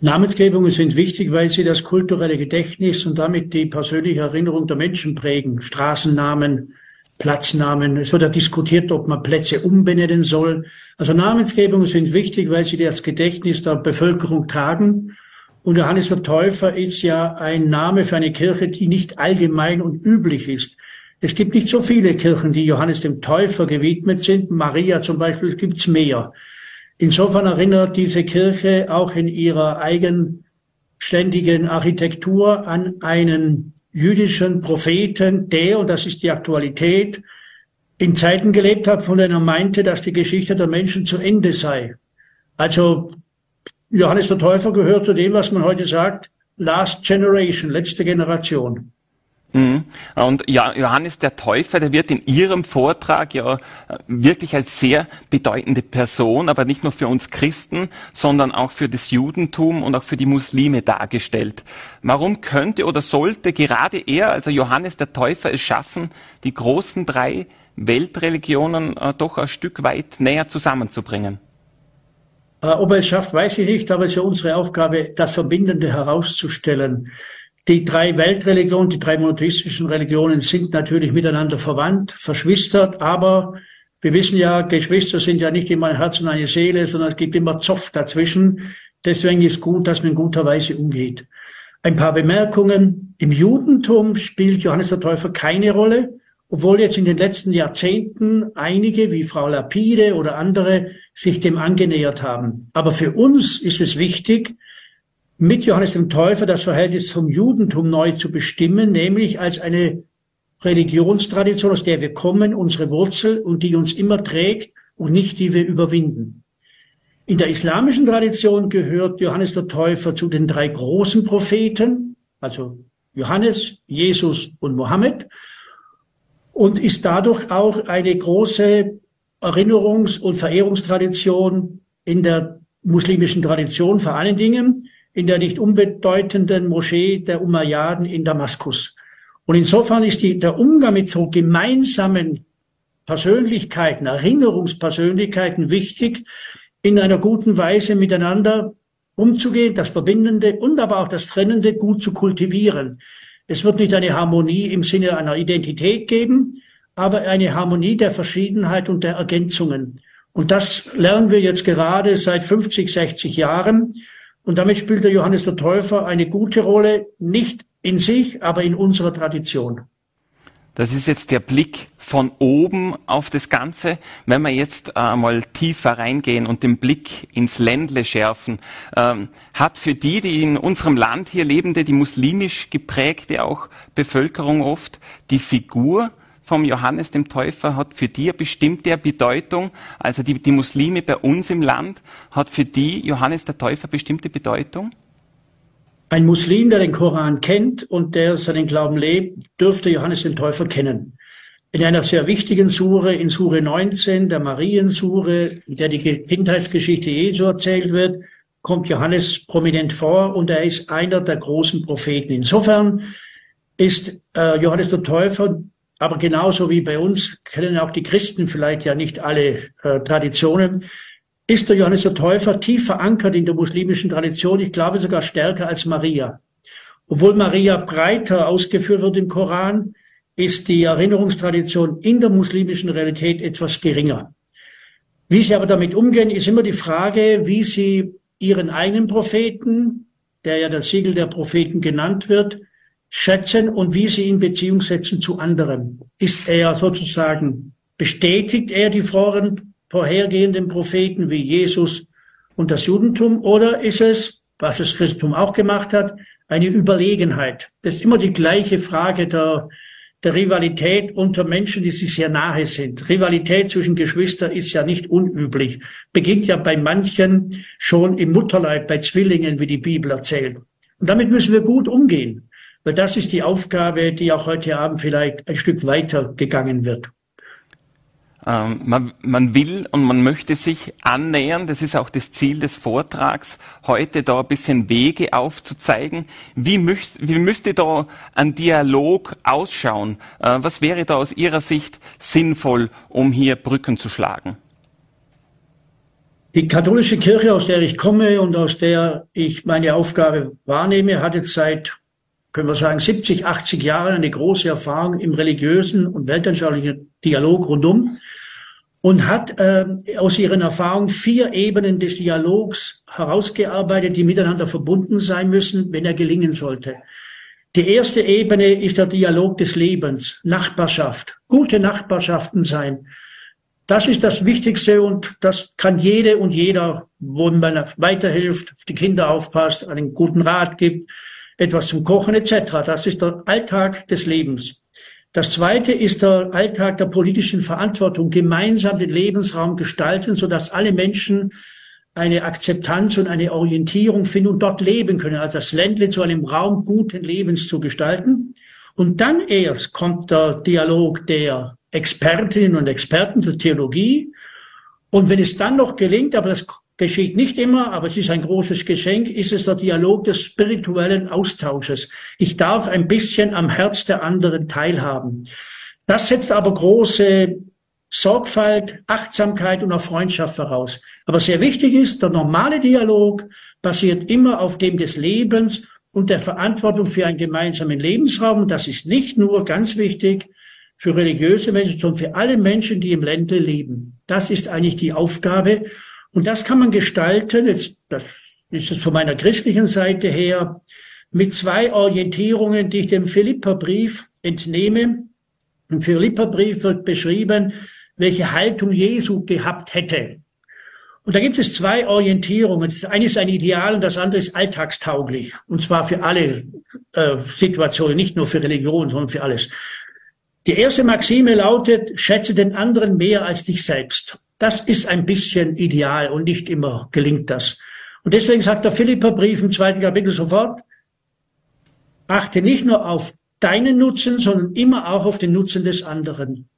[SPEAKER 5] Namensgebungen sind wichtig, weil sie das kulturelle Gedächtnis und damit die persönliche Erinnerung der Menschen prägen. Straßennamen, Platznamen. Es wird ja diskutiert, ob man Plätze umbenennen soll. Also Namensgebungen sind wichtig, weil sie das Gedächtnis der Bevölkerung tragen. Und Johannes der Täufer ist ja ein Name für eine Kirche, die nicht allgemein und üblich ist. Es gibt nicht so viele Kirchen, die Johannes dem Täufer gewidmet sind. Maria zum Beispiel gibt's mehr. Insofern erinnert diese Kirche auch in ihrer eigenständigen Architektur an einen jüdischen Propheten, der, und das ist die Aktualität, in Zeiten gelebt hat, von denen er meinte, dass die Geschichte der Menschen zu Ende sei. Also Johannes der Täufer gehört zu dem, was man heute sagt, Last Generation, letzte Generation.
[SPEAKER 2] Mhm. Und Johannes der Täufer, der wird in Ihrem Vortrag ja äh, wirklich als sehr bedeutende Person, aber nicht nur für uns Christen, sondern auch für das Judentum und auch für die Muslime dargestellt. Warum könnte oder sollte gerade er, also Johannes der Täufer, es schaffen, die großen drei Weltreligionen äh, doch ein Stück weit näher zusammenzubringen?
[SPEAKER 5] Äh, ob er es schafft, weiß ich nicht, aber es ist ja unsere Aufgabe, das Verbindende herauszustellen. Die drei Weltreligionen, die drei monotheistischen Religionen sind natürlich miteinander verwandt, verschwistert, aber wir wissen ja, Geschwister sind ja nicht immer ein Herz und eine Seele, sondern es gibt immer Zoff dazwischen. Deswegen ist gut, dass man in guter Weise umgeht. Ein paar Bemerkungen. Im Judentum spielt Johannes der Täufer keine Rolle, obwohl jetzt in den letzten Jahrzehnten einige wie Frau Lapide oder andere sich dem angenähert haben. Aber für uns ist es wichtig, mit Johannes dem Täufer das Verhältnis zum Judentum neu zu bestimmen, nämlich als eine Religionstradition, aus der wir kommen, unsere Wurzel und die uns immer trägt und nicht die wir überwinden. In der islamischen Tradition gehört Johannes der Täufer zu den drei großen Propheten, also Johannes, Jesus und Mohammed, und ist dadurch auch eine große Erinnerungs- und Verehrungstradition in der muslimischen Tradition vor allen Dingen, in der nicht unbedeutenden Moschee der Umayyaden in Damaskus. Und insofern ist die, der Umgang mit so gemeinsamen Persönlichkeiten, Erinnerungspersönlichkeiten wichtig, in einer guten Weise miteinander umzugehen, das Verbindende und aber auch das Trennende gut zu kultivieren. Es wird nicht eine Harmonie im Sinne einer Identität geben, aber eine Harmonie der Verschiedenheit und der Ergänzungen. Und das lernen wir jetzt gerade seit 50, 60 Jahren. Und damit spielt der Johannes der Täufer eine gute Rolle, nicht in sich, aber in unserer Tradition.
[SPEAKER 2] Das ist jetzt der Blick von oben auf das Ganze. Wenn wir jetzt einmal tiefer reingehen und den Blick ins Ländle schärfen, ähm, hat für die, die in unserem Land hier lebende, die muslimisch geprägte auch Bevölkerung oft die Figur vom Johannes dem Täufer hat für die eine bestimmte Bedeutung. Also die, die Muslime bei uns im Land hat für die Johannes der Täufer bestimmte Bedeutung?
[SPEAKER 5] Ein Muslim, der den Koran kennt und der seinen Glauben lebt, dürfte Johannes den Täufer kennen. in einer sehr wichtigen Sure, in Sure 19, der Mariensure, in der die Kindheitsgeschichte Jesu erzählt wird, kommt Johannes prominent vor und er ist einer der großen Propheten. Insofern ist äh, Johannes der Täufer, aber genauso wie bei uns, kennen auch die Christen vielleicht ja nicht alle äh, Traditionen, ist der Johannes der Täufer tief verankert in der muslimischen Tradition, ich glaube sogar stärker als Maria. Obwohl Maria breiter ausgeführt wird im Koran, ist die Erinnerungstradition in der muslimischen Realität etwas geringer. Wie sie aber damit umgehen, ist immer die Frage, wie sie ihren eigenen Propheten, der ja das Siegel der Propheten genannt wird, schätzen und wie sie in Beziehung setzen zu anderen. Ist er sozusagen, bestätigt er die vorhergehenden Propheten wie Jesus und das Judentum oder ist es, was das Christentum auch gemacht hat, eine Überlegenheit? Das ist immer die gleiche Frage der der Rivalität unter Menschen, die sich sehr nahe sind. Rivalität zwischen Geschwistern ist ja nicht unüblich, beginnt ja bei manchen schon im Mutterleib, bei Zwillingen, wie die Bibel erzählt. Und damit müssen wir gut umgehen, weil das ist die Aufgabe, die auch heute Abend vielleicht ein Stück weiter gegangen wird.
[SPEAKER 2] Ähm, man, man, will und man möchte sich annähern, das ist auch das Ziel des Vortrags, heute da ein bisschen Wege aufzuzeigen. Wie, müsst, wie müsste da ein Dialog ausschauen? Äh, was wäre da aus Ihrer Sicht sinnvoll, um hier Brücken zu schlagen?
[SPEAKER 5] Die katholische Kirche, aus der ich komme und aus der ich meine Aufgabe wahrnehme, hat jetzt seit, können wir sagen, 70, 80 Jahren eine große Erfahrung im religiösen und weltanschaulichen Dialog rundum und hat äh, aus ihren Erfahrungen vier Ebenen des Dialogs herausgearbeitet, die miteinander verbunden sein müssen, wenn er gelingen sollte. Die erste Ebene ist der Dialog des Lebens, Nachbarschaft, gute Nachbarschaften sein. Das ist das Wichtigste und das kann jede und jeder, wo man weiterhilft, auf die Kinder aufpasst, einen guten Rat gibt, etwas zum Kochen etc. Das ist der Alltag des Lebens. Das zweite ist der Alltag der politischen Verantwortung, gemeinsam den Lebensraum gestalten, sodass alle Menschen eine Akzeptanz und eine Orientierung finden und dort leben können, also das Ländle zu einem Raum guten Lebens zu gestalten. Und dann erst kommt der Dialog der Expertinnen und Experten der Theologie. Und wenn es dann noch gelingt, aber das geschieht nicht immer, aber es ist ein großes Geschenk, ist es der Dialog des spirituellen Austausches. Ich darf ein bisschen am Herz der anderen teilhaben. Das setzt aber große Sorgfalt, Achtsamkeit und auch Freundschaft voraus. Aber sehr wichtig ist, der normale Dialog basiert immer auf dem des Lebens und der Verantwortung für einen gemeinsamen Lebensraum. Das ist nicht nur ganz wichtig für religiöse Menschen, sondern für alle Menschen, die im Ländle leben. Das ist eigentlich die Aufgabe. Und das kann man gestalten, jetzt, das ist es von meiner christlichen Seite her, mit zwei Orientierungen, die ich dem Philipperbrief entnehme. Im Philipperbrief wird beschrieben, welche Haltung Jesu gehabt hätte. Und da gibt es zwei Orientierungen. Das eine ist ein Ideal und das andere ist alltagstauglich. Und zwar für alle äh, Situationen, nicht nur für Religion, sondern für alles. Die erste Maxime lautet, schätze den anderen mehr als dich selbst. Das ist ein bisschen ideal und nicht immer gelingt das. Und deswegen sagt der Philipperbrief im zweiten Kapitel sofort, achte nicht nur auf deinen Nutzen, sondern immer auch auf den Nutzen des anderen.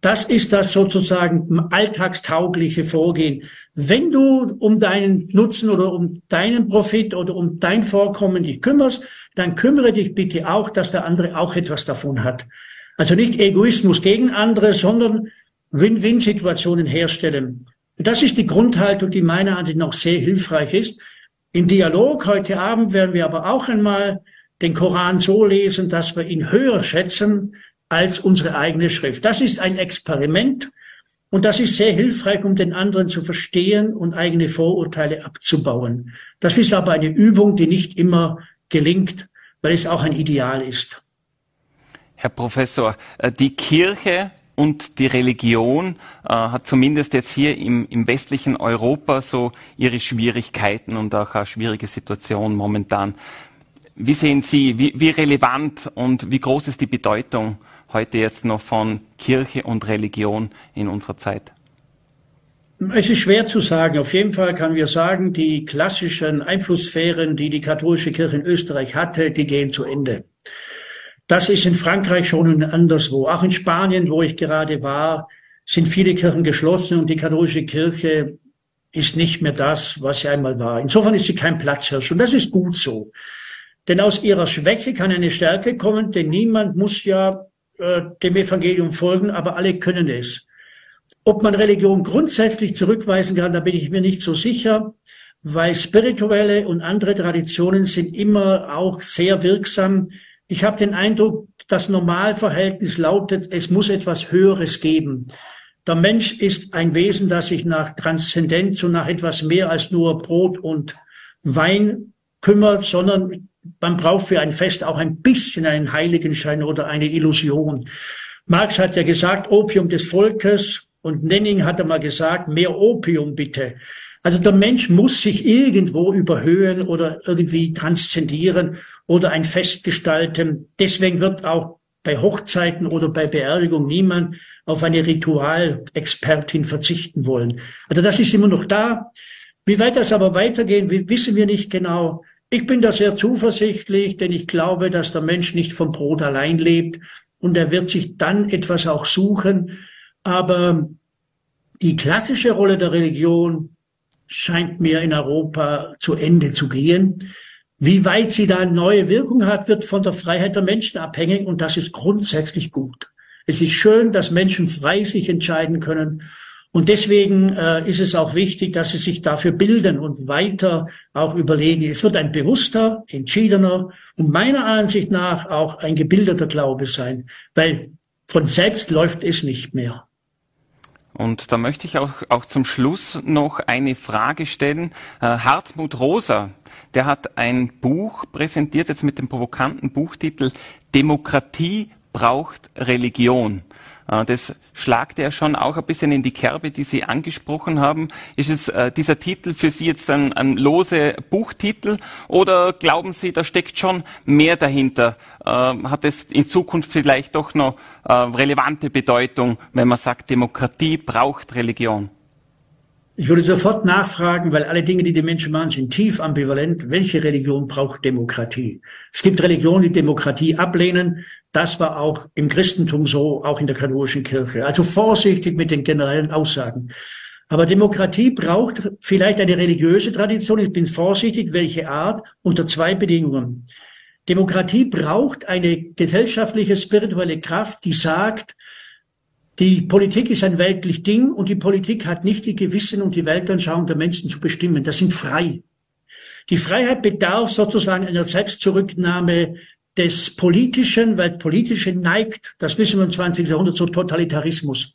[SPEAKER 5] Das ist das sozusagen alltagstaugliche Vorgehen. Wenn du um deinen Nutzen oder um deinen Profit oder um dein Vorkommen dich kümmerst, dann kümmere dich bitte auch, dass der andere auch etwas davon hat. Also nicht Egoismus gegen andere, sondern Win-Win-Situationen herstellen. Das ist die Grundhaltung, die meiner Ansicht nach sehr hilfreich ist. Im Dialog heute Abend werden wir aber auch einmal den Koran so lesen, dass wir ihn höher schätzen als unsere eigene Schrift. Das ist ein Experiment und das ist sehr hilfreich, um den anderen zu verstehen und eigene Vorurteile abzubauen. Das ist aber eine Übung, die nicht immer gelingt, weil es auch ein Ideal ist.
[SPEAKER 2] Herr Professor, äh, die Kirche und die Religion äh, hat zumindest jetzt hier im, im, westlichen Europa so ihre Schwierigkeiten und auch eine schwierige Situation momentan. Wie sehen Sie, wie, wie relevant und wie groß ist die Bedeutung heute jetzt noch von Kirche und Religion in unserer Zeit?
[SPEAKER 5] Es ist schwer zu sagen. Auf jeden Fall kann wir sagen, die klassischen Einflusssphären, die die katholische Kirche in Österreich hatte, die gehen zu Ende. Das ist in Frankreich schon und anderswo. Auch in Spanien, wo ich gerade war, sind viele Kirchen geschlossen und die katholische Kirche ist nicht mehr das, was sie einmal war. Insofern ist sie kein Platzhirsch und das ist gut so. Denn aus ihrer Schwäche kann eine Stärke kommen, denn niemand muss ja äh, dem Evangelium folgen, aber alle können es. Ob man Religion grundsätzlich zurückweisen kann, da bin ich mir nicht so sicher, weil spirituelle und andere Traditionen sind immer auch sehr wirksam. Ich habe den Eindruck, das Normalverhältnis lautet, es muss etwas Höheres geben. Der Mensch ist ein Wesen, das sich nach Transzendenz und nach etwas mehr als nur Brot und Wein kümmert, sondern man braucht für ein Fest auch ein bisschen einen Heiligenschein oder eine Illusion. Marx hat ja gesagt, Opium des Volkes und Nenning hat einmal gesagt, mehr Opium bitte. Also der Mensch muss sich irgendwo überhöhen oder irgendwie transzendieren oder ein Fest gestalten. Deswegen wird auch bei Hochzeiten oder bei Beerdigung niemand auf eine Ritualexpertin verzichten wollen. Also das ist immer noch da. Wie weit das aber weitergehen, wissen wir nicht genau. Ich bin da sehr zuversichtlich, denn ich glaube, dass der Mensch nicht vom Brot allein lebt und er wird sich dann etwas auch suchen. Aber die klassische Rolle der Religion scheint mir in Europa zu Ende zu gehen. Wie weit sie da neue Wirkung hat, wird von der Freiheit der Menschen abhängig und das ist grundsätzlich gut. Es ist schön, dass Menschen frei sich entscheiden können und deswegen äh, ist es auch wichtig, dass sie sich dafür bilden und weiter auch überlegen. Es wird ein bewusster, entschiedener und meiner Ansicht nach auch ein gebildeter Glaube sein, weil von selbst läuft es nicht mehr.
[SPEAKER 2] Und da möchte ich auch, auch zum Schluss noch eine Frage stellen. Äh, Hartmut Rosa, der hat ein Buch präsentiert, jetzt mit dem provokanten Buchtitel Demokratie braucht Religion. Äh, das schlagt er schon auch ein bisschen in die Kerbe, die Sie angesprochen haben. Ist es äh, dieser Titel für Sie jetzt ein, ein lose Buchtitel oder glauben Sie, da steckt schon mehr dahinter? Äh, hat es in Zukunft vielleicht doch noch relevante Bedeutung, wenn man sagt, Demokratie braucht Religion?
[SPEAKER 5] Ich würde sofort nachfragen, weil alle Dinge, die die Menschen machen, sind tief ambivalent. Welche Religion braucht Demokratie? Es gibt Religionen, die Demokratie ablehnen. Das war auch im Christentum so, auch in der katholischen Kirche. Also vorsichtig mit den generellen Aussagen. Aber Demokratie braucht vielleicht eine religiöse Tradition. Ich bin vorsichtig, welche Art, unter zwei Bedingungen. Demokratie braucht eine gesellschaftliche, spirituelle Kraft, die sagt, die Politik ist ein weltlich Ding und die Politik hat nicht die Gewissen und die Weltanschauung der Menschen zu bestimmen. Das sind frei. Die Freiheit bedarf sozusagen einer Selbstzurücknahme des Politischen, weil Politische neigt, das wissen wir im 20. Jahrhundert, zu Totalitarismus.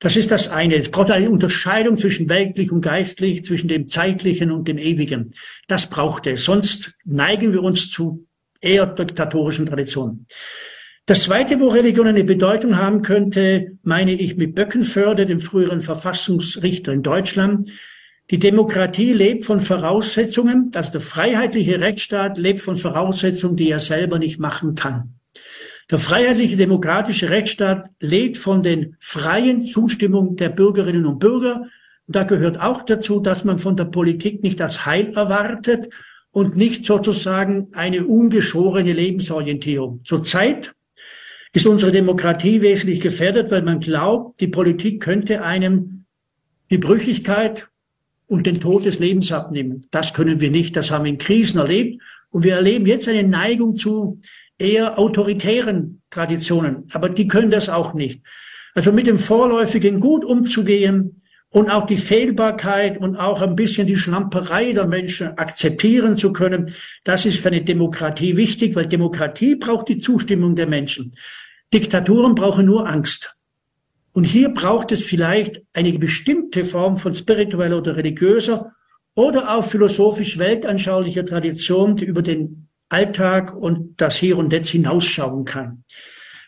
[SPEAKER 5] Das ist das eine. Es braucht eine Unterscheidung zwischen weltlich und geistlich, zwischen dem Zeitlichen und dem Ewigen. Das braucht es. Sonst neigen wir uns zu eher diktatorischen Traditionen. Das zweite, wo Religion eine Bedeutung haben könnte, meine ich mit Böckenförde, dem früheren Verfassungsrichter in Deutschland, die Demokratie lebt von Voraussetzungen, dass der freiheitliche Rechtsstaat lebt von Voraussetzungen, die er selber nicht machen kann. Der freiheitliche demokratische Rechtsstaat lebt von den freien Zustimmungen der Bürgerinnen und Bürger. Und da gehört auch dazu, dass man von der Politik nicht das Heil erwartet und nicht sozusagen eine ungeschorene Lebensorientierung. Zurzeit ist unsere Demokratie wesentlich gefährdet, weil man glaubt, die Politik könnte einem die Brüchigkeit und den Tod des Lebens abnehmen. Das können wir nicht. Das haben wir in Krisen erlebt. Und wir erleben jetzt eine Neigung zu eher autoritären Traditionen. Aber die können das auch nicht. Also mit dem Vorläufigen gut umzugehen und auch die Fehlbarkeit und auch ein bisschen die Schlamperei der Menschen akzeptieren zu können, das ist für eine Demokratie wichtig, weil Demokratie braucht die Zustimmung der Menschen. Diktaturen brauchen nur Angst. Und hier braucht es vielleicht eine bestimmte Form von spiritueller oder religiöser oder auch philosophisch weltanschaulicher Tradition, die über den Alltag und das Hier und Jetzt hinausschauen kann.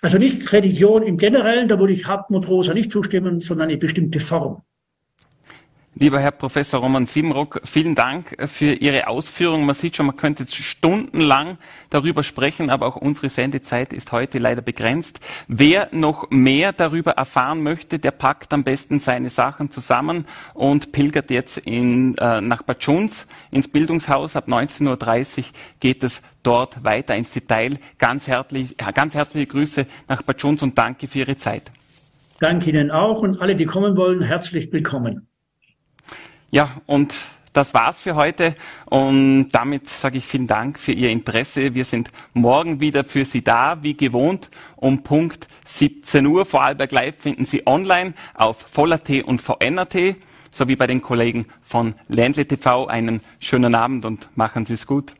[SPEAKER 5] Also nicht Religion im Generellen, da würde ich Hartmut Rosa nicht zustimmen, sondern eine bestimmte Form.
[SPEAKER 2] Lieber Herr Professor Roman Siebenrock, vielen Dank für Ihre Ausführungen. Man sieht schon, man könnte jetzt stundenlang darüber sprechen, aber auch unsere Sendezeit ist heute leider begrenzt. Wer noch mehr darüber erfahren möchte, der packt am besten seine Sachen zusammen und pilgert jetzt in, äh, nach Bad Schunz ins Bildungshaus. Ab 19.30 Uhr geht es dort weiter ins Detail. Ganz, herzlich, ganz herzliche Grüße nach Bad Jones und danke für Ihre Zeit.
[SPEAKER 5] Danke Ihnen auch und alle, die kommen wollen, herzlich willkommen.
[SPEAKER 2] Ja, und das war's für heute und damit sage ich vielen Dank für Ihr Interesse. Wir sind morgen wieder für Sie da, wie gewohnt, um Punkt 17 Uhr. Vorarlberg Live finden Sie online auf Voller.at und VNRT sowie bei den Kollegen von Ländle TV. Einen schönen Abend und machen Sie es gut.